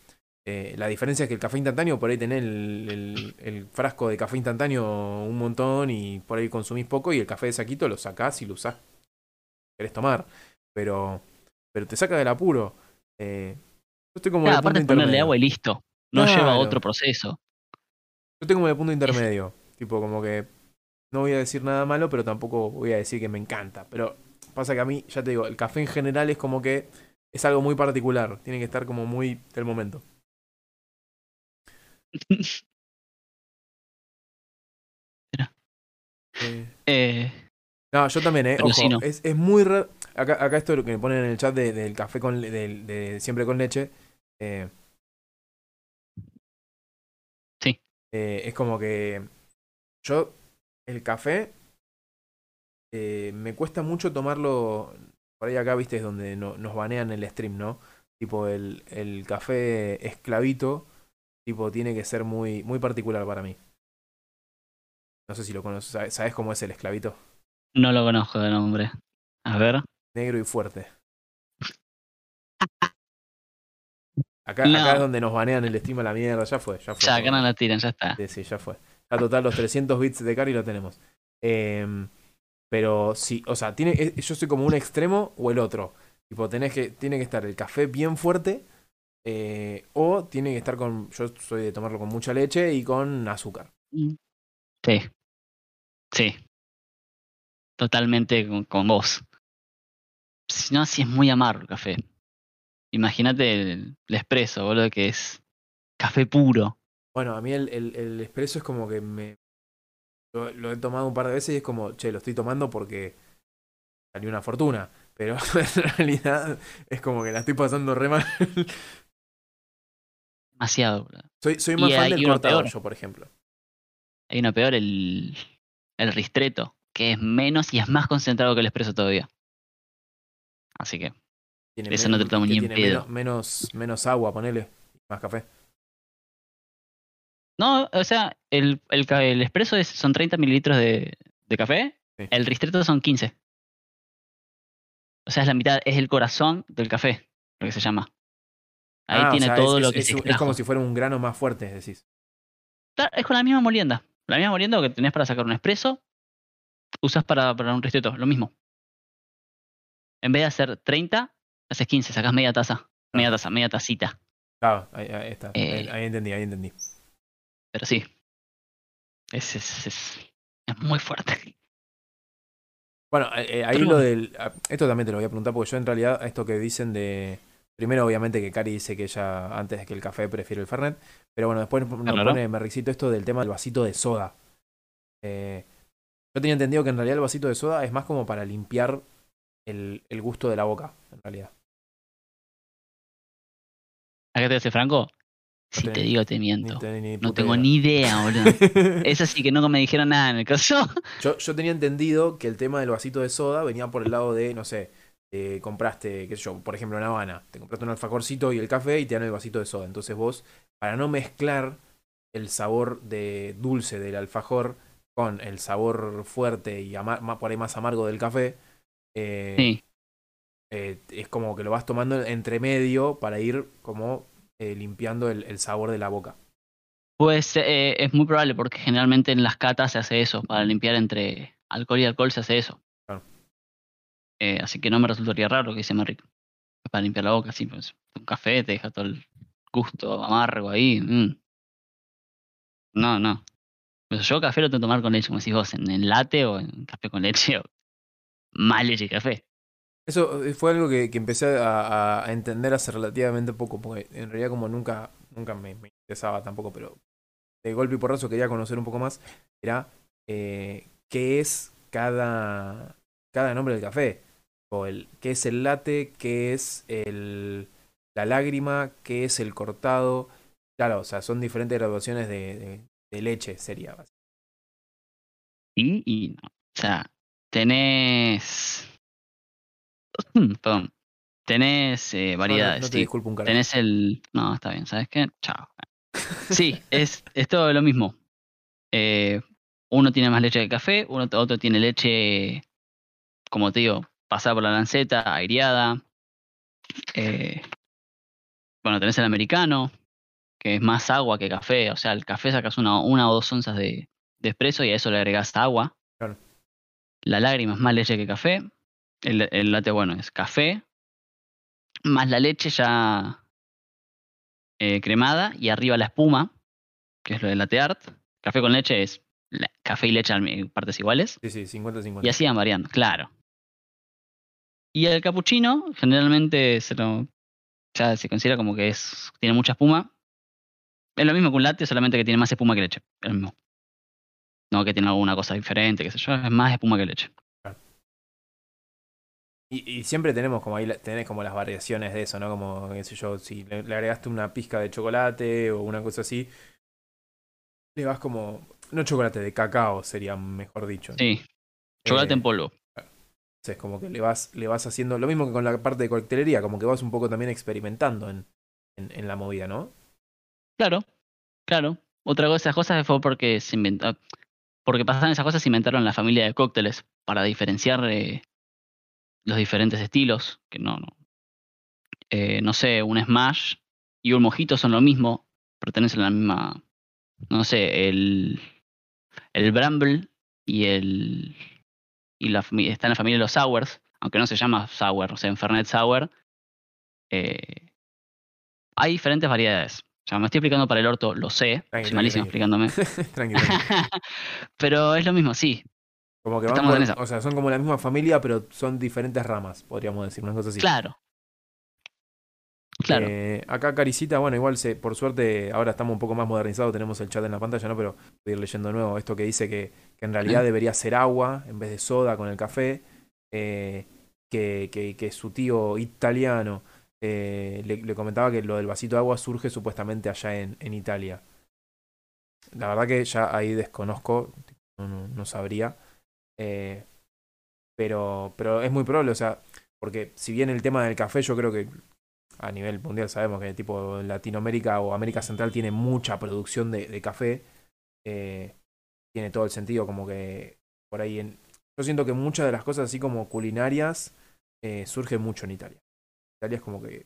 eh, la diferencia es que el café instantáneo, por ahí tenés el, el- el frasco de café instantáneo un montón y por ahí consumís poco. Y el café de saquito lo sacás y lo usás querés tomar. Pero, pero te saca del apuro. Eh, estoy como Claro, aparte es ponerle agua y listo. No lleva Claro. otro proceso. Yo tengo como el punto intermedio. Tipo, como que no voy a decir nada malo, pero tampoco voy a decir que me encanta. Pero pasa que a mí, ya te digo, el café en general es como que es algo muy particular. Tiene que estar como muy del momento. Eh, Eh, no, yo también, eh. Ojo, no. es, es muy raro. Acá, acá esto que me ponen en el chat de- del café con del- de, siempre con leche. Eh, Sí. eh, es como que yo, el café, eh, me cuesta mucho tomarlo. Por ahí acá, viste, es donde no- nos banean el stream, ¿no? Tipo, el, el café esclavito, tipo, tiene que ser muy, muy particular para mí. No sé si lo conoces. ¿Sabes- ¿Sabes cómo es el esclavito? no lo conozco de nombre. A ver. Negro y fuerte. Acá, No. acá es donde nos banean el stream a la mierda. Ya fue, ya fue. Ya, acá no la tiran, ya está. Sí, sí, ya fue. Ya total, los 300 bits de carry lo tenemos. Em, pero sí, o sea, tiene, yo soy como un extremo o el otro. Tipo, tenés que, tiene que estar el café bien fuerte. eh, o tiene que estar con. Yo soy de tomarlo con mucha leche y con azúcar. Sí. Sí. Totalmente con, con vos. Si no, si es muy amargo el café. Imagínate el, el espresso, boludo, que es café puro. Bueno, a mí el, el, el espresso es como que me. Lo, lo he tomado un par de veces y es como, che, lo estoy tomando porque salió una fortuna. Pero en realidad es como que la estoy pasando re mal. Demasiado, boludo. Soy, soy Y más fan del cortador, peor. yo, por ejemplo. Hay uno peor, el, el ristreto, que es menos y es más concentrado que el espresso todavía. Así que, Tiene Esa no te tomo que ni en tiene pedo. menos, menos, menos agua, ponele. Más café. No, o sea, el, el, el espresso es, son 30 mililitros de, de café, Sí. el ristretto son 15. O sea, es la mitad, es el corazón del café, lo que se llama. Ahí Ah, o tiene sea, todo es, lo es- que es, se es como si fuera un grano más fuerte, decís. Es con la misma molienda. La misma molienda que tenés para sacar un espresso, usas para, para un ristretto, lo mismo. En vez de hacer 30, haces 15, sacas media taza. Media taza, media tacita. Claro, ahí, ahí está. Eh. Ahí, ahí entendí, ahí entendí. Pero sí. Es, es, es, es muy fuerte. Bueno, eh, eh, ahí lo del. ah, Esto también te lo voy a preguntar porque yo en realidad, esto que dicen de. Primero, obviamente, que Cari dice que ella, antes que el café, prefiere el Fernet. Pero bueno, después nos Claro. pone Merricito esto del tema del vasito de soda. Eh, yo tenía entendido que en realidad el vasito de soda es más como para limpiar el, el gusto de la boca, en realidad. Acá te hace Franco. Si te- te digo, te miento. te- No tengo idea. ni idea, boludo. Es así que no me dijeron nada en el caso. Yo, yo tenía entendido que el tema del vasito de soda venía por el lado de, no sé, eh, compraste, qué sé yo, por ejemplo en Habana, te compraste un alfajorcito y el café y te dan el vasito de soda. Entonces vos, para no mezclar el sabor de dulce del alfajor con el sabor fuerte y por ahí más amargo del café, eh, Sí. Eh, es como que lo vas tomando entre medio para ir como eh, limpiando el, el sabor de la boca. Pues eh, es muy probable porque generalmente en las catas se hace eso. Para limpiar entre alcohol y alcohol se hace eso. Claro. Así que no me resultaría raro que dice Merrick. Para limpiar la boca, sí, pues un café te deja todo el gusto amargo ahí. mm. No, no. Pues yo café lo tengo que tomar con leche, como decís vos, en el latte o en café con leche o más leche y café. Eso eh, fue algo que, que empecé a, entender hace relativamente poco, porque en realidad como nunca, nunca me, interesaba tampoco, pero de golpe y porrazo quería conocer un poco más, era eh, qué es cada, cada nombre del café, o el qué es el latte, qué es el, la lágrima, qué es el cortado. Claro, o sea, son diferentes graduaciones de leche, sería. Sí y no. O sea, tenés. Perdón. Tenés eh, no- variedades. no te sí. disculpo un carajo. Tenés el. No, está bien, ¿sabes qué? Chao. Sí, es, es todo lo mismo. Eh, uno tiene más leche de café, uno, otro tiene leche, como te digo, pasada por la lanceta, aireada. Eh, bueno, tenés el americano, que es más agua que café. O sea, el café sacas una, una o dos onzas de, de espresso y a eso le agregás agua. Claro. La lágrima es más leche que café. El, el latte, bueno, es café. Más la leche ya eh, cremada y arriba la espuma, que es lo del latte art. Café con leche es la- café y leche en partes iguales. Sí, sí, 50-50. Y así van variando, claro. Y el capuchino, generalmente se lo, ya se considera como que es tiene mucha espuma. Es lo mismo que un latte, solamente que tiene más espuma que leche. Es lo mismo. No que tiene alguna cosa diferente, qué sé yo, es más espuma que leche. Y, y siempre tenemos como ahí, tenés como las variaciones de eso, ¿no? Como, qué sé yo, si le, le agregaste una pizca de chocolate o una cosa así, le vas como, no chocolate, de cacao sería mejor dicho. ¿no? Sí, chocolate Eh, en polvo. Es como que le vas, le vas haciendo, lo mismo que con la parte de coctelería, como que vas un poco también experimentando en, en, en la movida, ¿no? Claro, claro. Otra cosa, esas cosas fue porque se inventó, porque pasaban esas cosas, se inventaron la familia de cócteles para diferenciar eh, los diferentes estilos. Que no, no. Eh, no sé, un smash y un mojito son lo mismo, pertenecen a la misma, no sé, el, el bramble y el y la está en la familia de los sours, aunque no se llama sour, o sea, en Fernet sour. eh, hay diferentes variedades. O sea, me estoy explicando para el orto, lo sé, soy malísimo explicándome. Tranqui, tranqui. Pero es lo mismo, sí. Como que van Estamos en esa. o sea, son como la misma familia, pero son diferentes ramas, podríamos decir, una cosa así. Claro. Claro. Eh, acá Caricita, bueno, igual se, por suerte ahora estamos un poco más modernizados, tenemos el chat en la pantalla, ¿no? Pero voy a ir leyendo de nuevo esto que dice que, que en realidad debería ser agua en vez de soda con el café, eh, que, que, que su tío italiano eh, le, le comentaba que lo del vasito de agua surge supuestamente allá en, en Italia. La verdad que ya ahí desconozco, no, no- no sabría. Eh, pero, pero es muy probable, o sea, Porque si bien el tema del café, yo creo que a nivel mundial sabemos que tipo Latinoamérica o América Central tiene mucha producción de, de café. Eh, tiene todo el sentido, como que por ahí en. Yo siento que muchas de las cosas así como culinarias eh, surgen mucho en Italia. Italia es como que.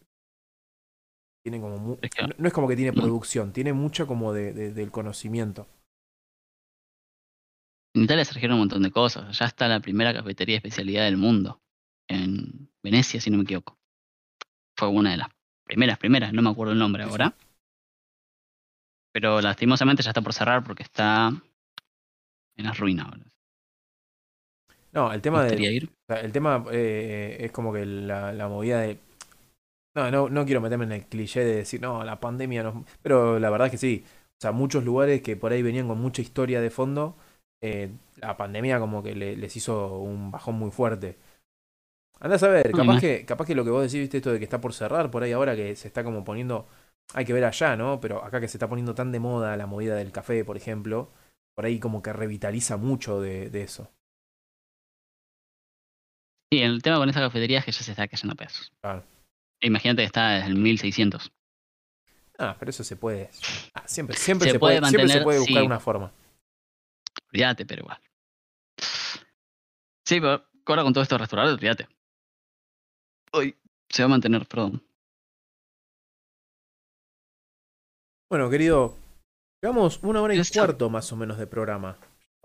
Tiene como. mu- no, no es como que tiene producción, tiene mucha como de, de- del conocimiento. En Italia surgieron un montón de cosas. Ya está la primera cafetería de especialidad del mundo. En Venecia, si no me equivoco. Fue una de las primeras, primeras, no me acuerdo el nombre ahora. Pero lastimosamente ya está por cerrar porque está en las ruinas. ahora. No, el tema de, ir. El tema eh, es como que la, la movida de. No, no, no quiero meterme en el cliché de decir, no, la pandemia no. Pero la verdad es que sí. O sea, muchos lugares que por ahí venían con mucha historia de fondo, eh, la pandemia como que le- les hizo un bajón muy fuerte. Andás a ver, capaz que, capaz que lo que vos decís, viste, esto de que está por cerrar por ahí ahora que se está como poniendo. Hay que ver allá, ¿no? Pero acá que se está poniendo tan de moda la movida del café, por ejemplo, por ahí como que revitaliza mucho de, de eso. Sí, el tema con esa cafetería es que ya se está cayendo a pedazos. Claro. Imagínate que está desde el 1600. Ah, pero eso se puede. ah, siempre, siempre Se se, puede puede, siempre se puede buscar sí. una forma. Olvídate, pero igual. Sí, pero ahora con todo esto de restaurantes, olvídate. Hoy se va a mantener, perdón. Bueno, querido, llevamos una hora y Eso. cuarto más o menos de programa.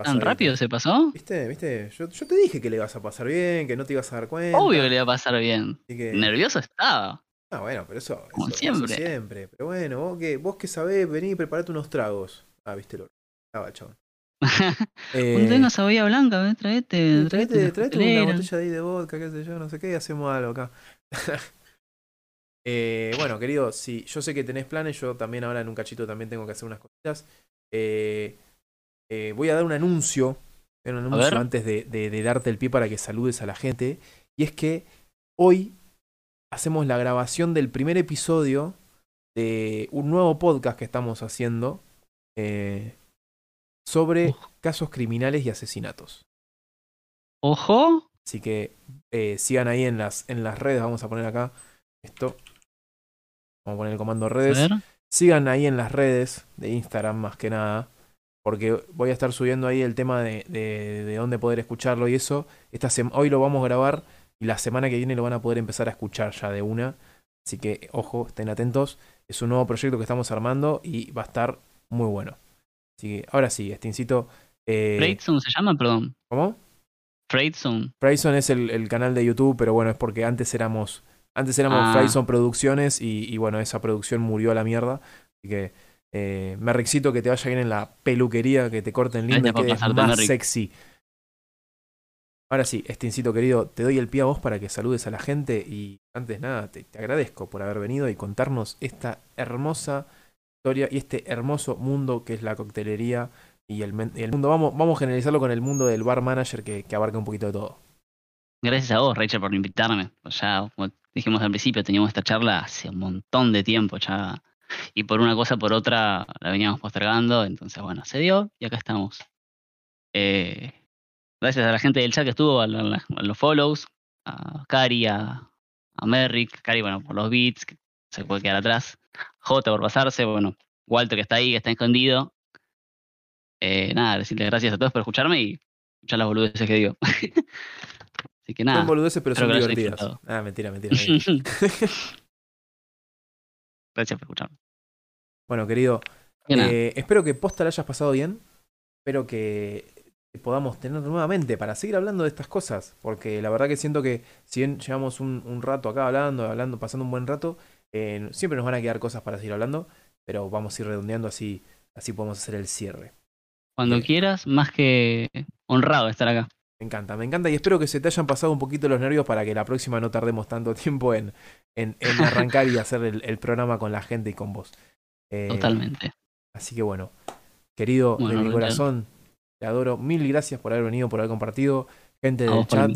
¿Tan rápido se pasó? ¿Viste? ¿Viste? Yo, yo te dije que le ibas a pasar bien, que no te ibas a dar cuenta. Obvio que le iba a pasar bien. que- Nervioso estaba. Ah, bueno, pero eso, Como eso- eso siempre. siempre. Pero bueno, vos que, vos que sabés, vení y preparate unos tragos. Ah, viste lo. Estaba chabón. Eh, Un tengo cebolla blanca, ¿ves? Traete, traete. Traete, una botella de ahí de vodka, qué sé yo, no sé qué, y hacemos algo acá. Eh, bueno, querido, si yo sé que tenés planes, yo también ahora en un cachito también tengo que hacer unas cositas. Eh, eh, voy a dar un anuncio, un anuncio antes de, de- de darte el pie para que saludes a la gente. Y es que hoy hacemos la grabación del primer episodio de un nuevo podcast que estamos haciendo eh, sobre casos criminales y asesinatos. Ojo. Así que eh, sigan ahí en las, en las redes. Vamos a poner acá esto. Vamos a poner el comando redes. Sigan ahí en las redes de Instagram más que nada. Porque voy a estar subiendo ahí el tema de, de, de dónde poder escucharlo y eso. Esta hoy lo vamos a grabar y la semana que viene lo van a poder empezar a escuchar ya de una. Así que ojo, estén atentos. Es un nuevo proyecto que estamos armando y va a estar muy bueno. Así que ahora sí, Stincito. Eh, Freight Zone se llama, perdón. ¿Cómo? Freight Zone. Frayson es el, el canal de YouTube, pero bueno, es porque antes éramos antes éramos Ah. Frayson Producciones y, y bueno, esa producción murió a la mierda. Así que eh, Merrixito, que te vaya bien en la peluquería, que te corten lindo y quedes más sexy. Ahora sí, Estincito querido, te doy el pie a vos para que saludes a la gente y antes nada, te, te agradezco por haber venido y contarnos esta hermosa historia y este hermoso mundo que es la coctelería y el, mundo. Vamos, vamos a generalizarlo con el mundo del bar manager que, abarca un poquito de todo. Gracias a vos, Rachel, por invitarme. Pues ya, dijimos al principio, teníamos esta charla hace un montón de tiempo ya. Y por una cosa por otra la veníamos postergando. Entonces, bueno, se dio y acá estamos. Eh, gracias a la gente del chat que estuvo, a los follows, a Cari, a, a Merrick. Cari, bueno, por los beats, que se puede quedar atrás. J por pasarse, bueno, Walter que está ahí, que está escondido. Eh, nada, decirles gracias a todos por escucharme y escuchar las boludeces que digo. Así que nada. Son boludeces, pero son divertidas. Ah, mentira, mentira. mentira. Gracias por escucharme. bueno, querido, eh, espero que posta la hayas pasado bien. Espero que podamos tener nuevamente para seguir hablando de estas cosas. Porque la verdad que siento que si bien llevamos un, un rato acá hablando, hablando, pasando un buen rato, eh, siempre nos van a quedar cosas para seguir hablando. Pero vamos a ir redondeando así, así podemos hacer el cierre. cuando eh, quieras, más que honrado estar acá. Me encanta, me encanta y espero que se te hayan pasado un poquito los nervios para que la próxima no tardemos tanto tiempo en, en, en arrancar y hacer el, el programa con la gente y con vos. Eh, Totalmente. Así que bueno, querido Bueno, de mi corazón, te adoro. Mil gracias por haber venido, por haber compartido. Gente del chat,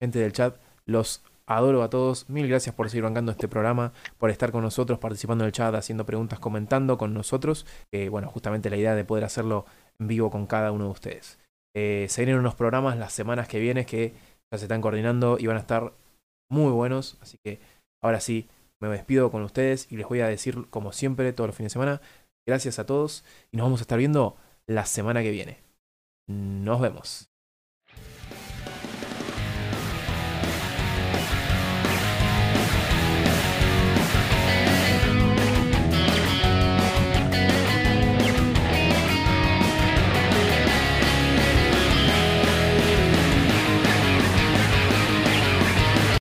gente del chat, los adoro a todos. Mil gracias por seguir bancando este programa, por estar con nosotros, participando en el chat, haciendo preguntas, comentando con nosotros. Bueno, justamente la idea de poder hacerlo en vivo con cada uno de ustedes. Eh, se vienen unos programas las semanas que vienen que ya se están coordinando y van a estar muy buenos. Así que ahora sí, me despido con ustedes y les voy a decir, como siempre, todos los fines de semana, gracias a todos y nos vamos a estar viendo la semana que viene. Nos vemos.